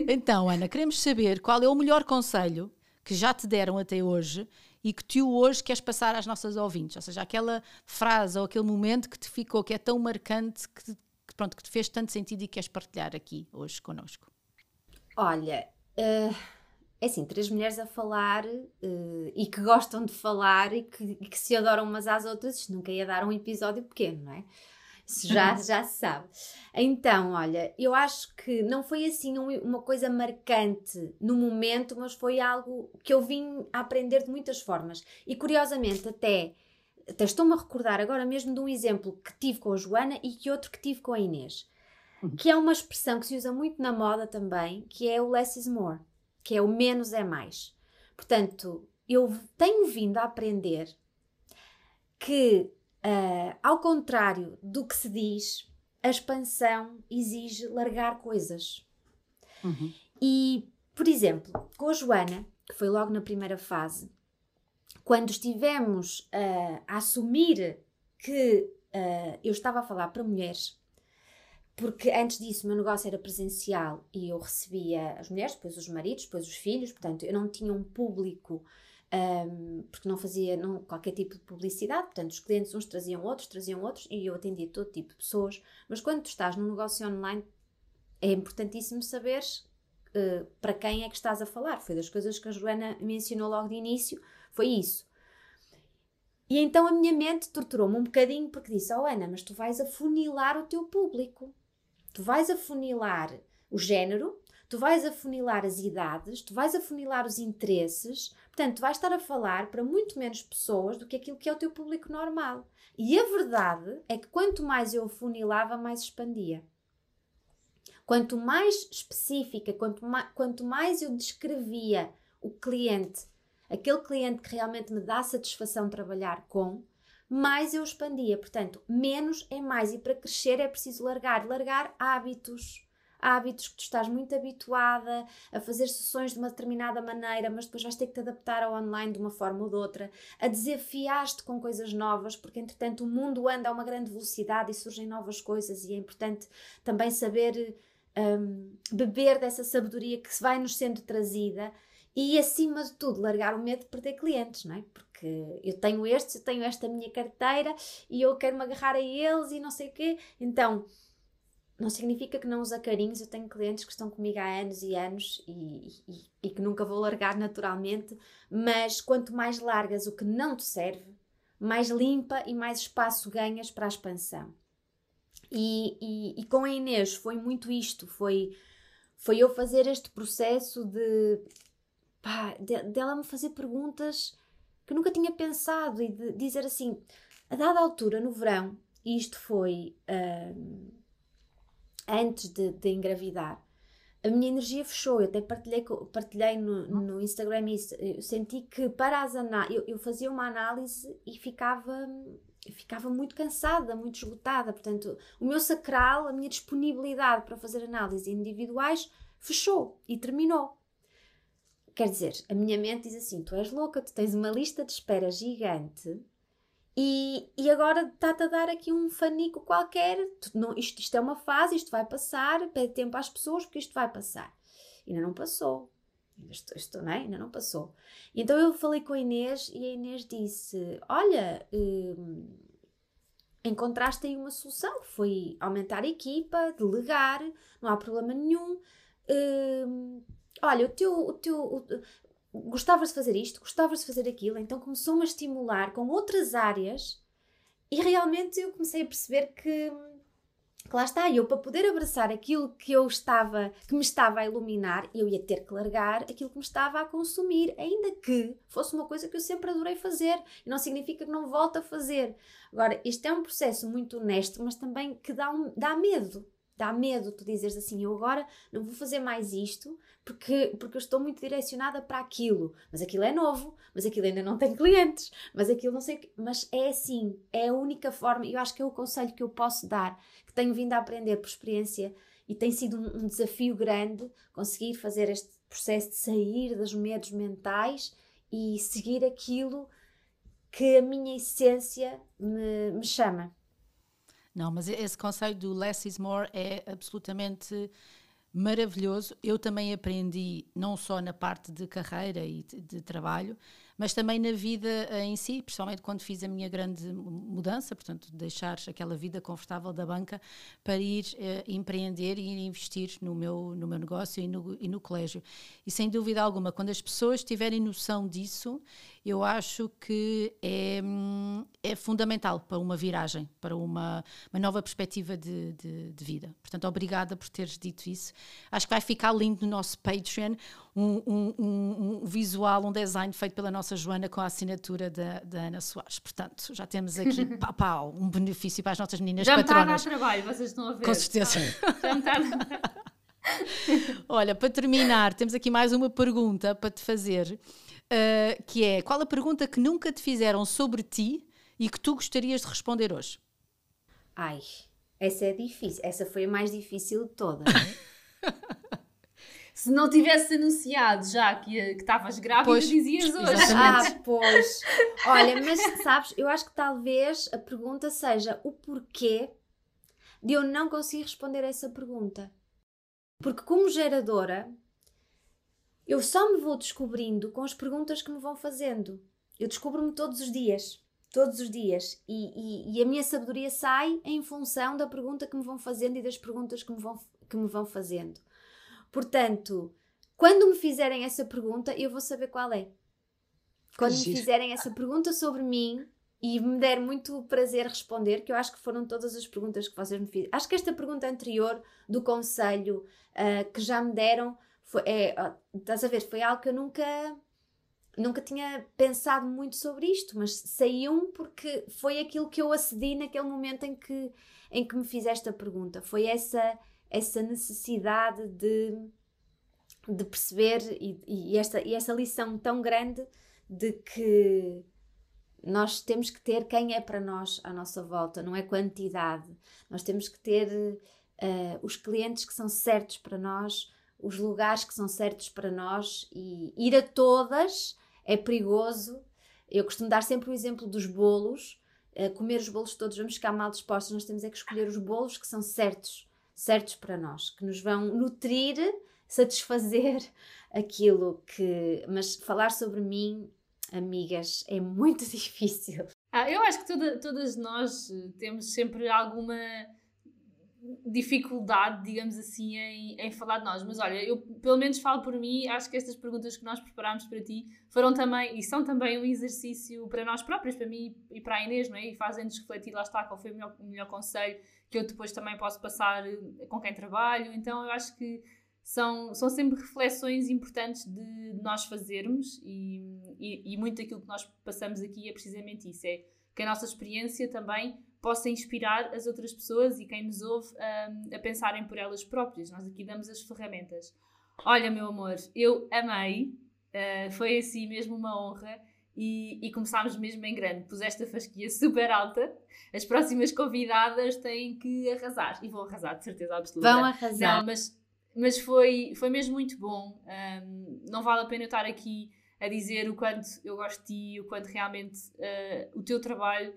Speaker 2: Então, Ana, queremos saber qual é o melhor conselho que já te deram até hoje e que tu hoje queres passar às nossas ouvintes. Ou seja, aquela frase ou aquele momento que te ficou, que é tão marcante, que, que pronto, que te fez tanto sentido e queres partilhar aqui hoje connosco.
Speaker 1: Olha, uh, é assim, três mulheres a falar uh, e que gostam de falar e que, e que, se adoram umas às outras, isto nunca ia dar um episódio pequeno, não é? Já, já se sabe. Então, olha, eu acho que não foi assim um, uma coisa marcante no momento, mas foi algo que eu vim a aprender de muitas formas. E curiosamente, até, até estou-me a recordar agora mesmo de um exemplo que tive com a Joana e que outro que tive com a Inês. Uhum. Que é uma expressão que se usa muito na moda também, que é o less is more, que é o menos é mais. Portanto, eu tenho vindo a aprender que Uh, ao contrário do que se diz, a expansão exige largar coisas. Uhum. E, por exemplo, com a Joana, que foi logo na primeira fase, quando estivemos uh, a assumir que uh, eu estava a falar para mulheres, porque antes disso o meu negócio era presencial e eu recebia as mulheres, depois os maridos, depois os filhos, portanto eu não tinha um público um, porque não fazia não, qualquer tipo de publicidade, portanto, os clientes uns traziam outros, traziam outros, e eu atendia todo tipo de pessoas. Mas quando tu estás num negócio online, é importantíssimo saberes uh, para quem é que estás a falar. Foi das coisas que a Joana me ensinou logo de início, foi isso. E então a minha mente torturou-me um bocadinho porque disse: Oh Ana, mas tu vais afunilar o teu público, tu vais afunilar o género, tu vais afunilar as idades, tu vais afunilar os interesses, portanto, vais estar a falar para muito menos pessoas do que aquilo que é o teu público normal. E a verdade é que quanto mais eu afunilava, mais expandia. Quanto mais específica, quanto mais, quanto mais eu descrevia o cliente, aquele cliente que realmente me dá satisfação trabalhar com, mais eu expandia. Portanto, menos é mais. E para crescer é preciso largar. Largar hábitos, hábitos que tu estás muito habituada a fazer sessões de uma determinada maneira, mas depois vais ter que te adaptar ao online de uma forma ou de outra, a desafiar-te com coisas novas, porque entretanto o mundo anda a uma grande velocidade e surgem novas coisas e é importante também saber um, beber dessa sabedoria que vai nos sendo trazida e acima de tudo largar o medo de perder clientes, não é? Porque eu tenho estes, eu tenho esta minha carteira e eu quero me agarrar a eles e não sei o quê. Então, não significa que não os acarinhos. Eu tenho clientes que estão comigo há anos e anos e, e, e que nunca vou largar naturalmente, mas quanto mais largas o que não te serve, mais limpa e mais espaço ganhas para a expansão. E, e, com a Inês foi muito isto, foi, foi eu fazer este processo de dela de, me fazer perguntas que nunca tinha pensado e de dizer assim, a dada altura, no verão, e isto foi um, antes de, de, engravidar, a minha energia fechou. Eu até partilhei, partilhei no, no Instagram isso. Eu senti que para as análises, eu, eu, fazia uma análise e ficava, ficava muito cansada, muito esgotada. Portanto, o meu sacral, a minha disponibilidade para fazer análises individuais fechou e terminou. Quer dizer, a minha mente diz assim: tu és louca, tu tens uma lista de espera gigante e, e agora está-te a dar aqui um fanico qualquer. Não, isto, isto é uma fase, isto vai passar, pede tempo às pessoas porque isto vai passar. Ainda não passou. Estou, estou, não é? Ainda não passou. Então eu falei com a Inês e a Inês disse: Olha, hum, encontraste aí uma solução, foi aumentar a equipa, delegar, não há problema nenhum. Hum, olha, o teu, o teu, o, gostavas de fazer isto, gostavas de fazer aquilo, então começou-me a estimular com outras áreas e realmente eu comecei a perceber que, que lá está, eu para poder abraçar aquilo que eu estava, que me estava a iluminar, eu ia ter que largar aquilo que me estava a consumir, ainda que fosse uma coisa que eu sempre adorei fazer, e não significa que não volte a fazer. Agora, isto é um processo muito honesto, mas também que dá, um, dá medo, dá medo tu dizeres assim, eu agora não vou fazer mais isto porque, porque eu estou muito direcionada para aquilo, mas aquilo é novo, mas aquilo ainda não tem clientes, mas aquilo não sei, mas é assim, é a única forma, eu acho que é o conselho que eu posso dar, que tenho vindo a aprender por experiência e tem sido um, um desafio grande conseguir fazer este processo de sair dos medos mentais e seguir aquilo que a minha essência me, me chama.
Speaker 2: Não, mas esse conceito do less is more é absolutamente maravilhoso. Eu também aprendi, não só na parte de carreira e de, de trabalho, mas também na vida eh, em si, principalmente quando fiz a minha grande mudança, portanto, deixar aquela vida confortável da banca para ir uh, empreender e ir investir no meu, no meu negócio e no, e no colégio. E sem dúvida alguma, quando as pessoas tiverem noção disso, eu acho que é, hum, é fundamental para uma viragem, para uma, uma nova perspectiva de, de, de, vida. Portanto, obrigada por teres dito isso. Acho que vai ficar lindo no nosso Patreon um, um, um, um visual, um design feito pela nossa Joana com a assinatura da, da Ana Soares. Portanto, já temos aqui pá, pá, um benefício para as nossas meninas
Speaker 3: já
Speaker 2: patronas.
Speaker 3: Já me está a dar trabalho, vocês estão a ver.
Speaker 2: Com certeza.
Speaker 3: Já me está a dar
Speaker 2: Olha, para terminar, temos aqui mais uma pergunta para te fazer uh, que é qual a pergunta que nunca te fizeram sobre ti e que tu gostarias de responder hoje?
Speaker 1: Ai, essa é difícil. Essa foi a mais difícil de todas.
Speaker 3: Se não tivesse anunciado já que estavas grávida, pois, dizias hoje.
Speaker 1: Ah, pois. Olha, mas sabes, eu acho que talvez a pergunta seja o porquê de eu não conseguir responder essa pergunta. Porque como geradora, eu só me vou descobrindo com as perguntas que me vão fazendo. Eu descubro-me todos os dias. Todos os dias. E, e, e, a minha sabedoria sai em função da pergunta que me vão fazendo e das perguntas que me vão, que me vão fazendo. Portanto, quando me fizerem essa pergunta, eu vou saber qual é. Quando me fizerem essa pergunta sobre mim e me der muito prazer responder, que eu acho que foram todas as perguntas que vocês me fizeram. Acho que esta pergunta anterior do conselho uh, que já me deram foi, é, estás a ver, foi algo que eu nunca nunca tinha pensado muito sobre isto, mas saiu porque foi aquilo que eu acedi naquele momento em que, em que me fizeste a pergunta. Foi essa, essa necessidade de, de perceber e, e, esta, e essa lição tão grande de que nós temos que ter quem é para nós à nossa volta, não é quantidade. Nós temos que ter uh, os clientes que são certos para nós, os lugares que são certos para nós e ir a todas é perigoso. Eu costumo dar sempre o exemplo dos bolos. Uh, comer os bolos todos, vamos ficar mal dispostos. Nós temos é que escolher os bolos que são certos, certos para nós, que nos vão nutrir, satisfazer aquilo que. Mas falar sobre mim, amigas, é muito difícil.
Speaker 3: Ah, eu acho que toda, todas nós eh, temos sempre alguma dificuldade, digamos assim, em, em falar de nós. Mas olha, eu pelo menos falo por mim, acho que estas perguntas que nós preparámos para ti foram também, e são também um exercício para nós próprios, para mim e para a Inês, não é? E fazem-nos refletir, lá está, qual foi o melhor, o melhor conselho que eu depois também posso passar eh, com quem trabalho. Então eu acho que são, são sempre reflexões importantes de nós fazermos e, e, e muito daquilo que nós passamos aqui é precisamente isso, é que a nossa experiência também possa inspirar as outras pessoas e quem nos ouve um, a pensarem por elas próprias. Nós aqui damos as ferramentas. Olha, meu amor, eu amei, uh, foi assim mesmo uma honra e, e começámos mesmo em grande. Puseste a fasquia super alta. As próximas convidadas têm que arrasar e vão arrasar, de certeza absoluta.
Speaker 1: Vão arrasar.
Speaker 3: Não, mas, mas foi, foi mesmo muito bom. Um, não vale a pena eu estar aqui a dizer o quanto eu gosto de ti, o quanto realmente uh, o teu trabalho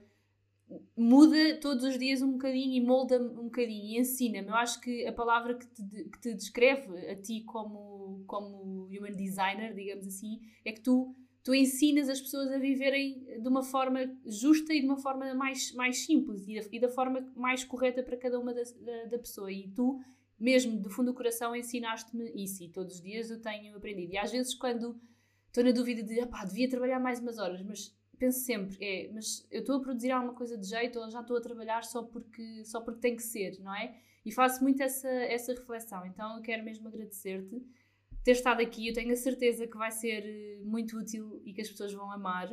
Speaker 3: muda todos os dias um bocadinho e molda-me um bocadinho e ensina-me. Eu acho que a palavra que te, que te descreve a ti como, como human designer, digamos assim, é que tu, tu ensinas as pessoas a viverem de uma forma justa e de uma forma mais, mais simples e da, e da forma mais correta para cada uma da, da, da pessoa. E tu, mesmo do fundo do coração, ensinaste-me isso e todos os dias eu tenho aprendido. E às vezes, quando estou na dúvida de, ah, devia trabalhar mais umas horas, mas penso sempre, é, mas eu estou a produzir alguma coisa de jeito ou já estou a trabalhar só porque, só porque tem que ser, não é? E faço muito essa, essa reflexão. Então eu quero mesmo agradecer-te ter estado aqui. Eu tenho a certeza que vai ser eh, muito útil e que as pessoas vão amar.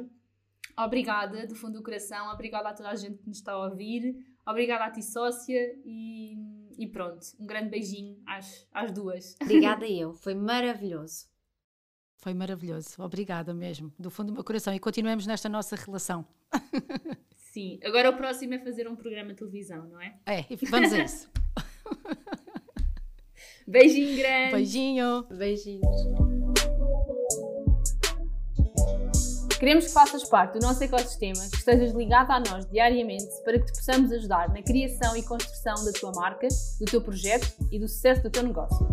Speaker 3: Obrigada, do fundo do coração. Obrigada a toda a gente que nos está a ouvir. Obrigada a ti, sócia. E, e pronto, um grande beijinho às, às duas.
Speaker 1: Obrigada eu, foi maravilhoso.
Speaker 2: Foi maravilhoso. Obrigada mesmo, do fundo do meu coração. E continuemos nesta nossa relação.
Speaker 3: Sim, agora o próximo é fazer um programa de televisão, não é?
Speaker 2: É, vamos a isso.
Speaker 3: Beijinho grande.
Speaker 2: Beijinho.
Speaker 1: Beijinhos.
Speaker 3: Queremos que faças parte do nosso ecossistema, que estejas ligado a nós diariamente para que te possamos ajudar na criação e construção da tua marca, do teu projeto e do sucesso do teu negócio.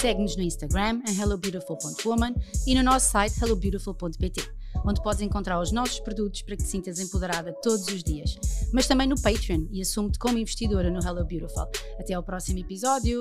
Speaker 2: Segue-nos no Instagram em hellobeautiful.woman e no nosso site hellobeautiful.pt, onde podes encontrar os nossos produtos para que te sintas empoderada todos os dias, mas também no Patreon e assume-te como investidora no Hello Beautiful. Até ao próximo episódio!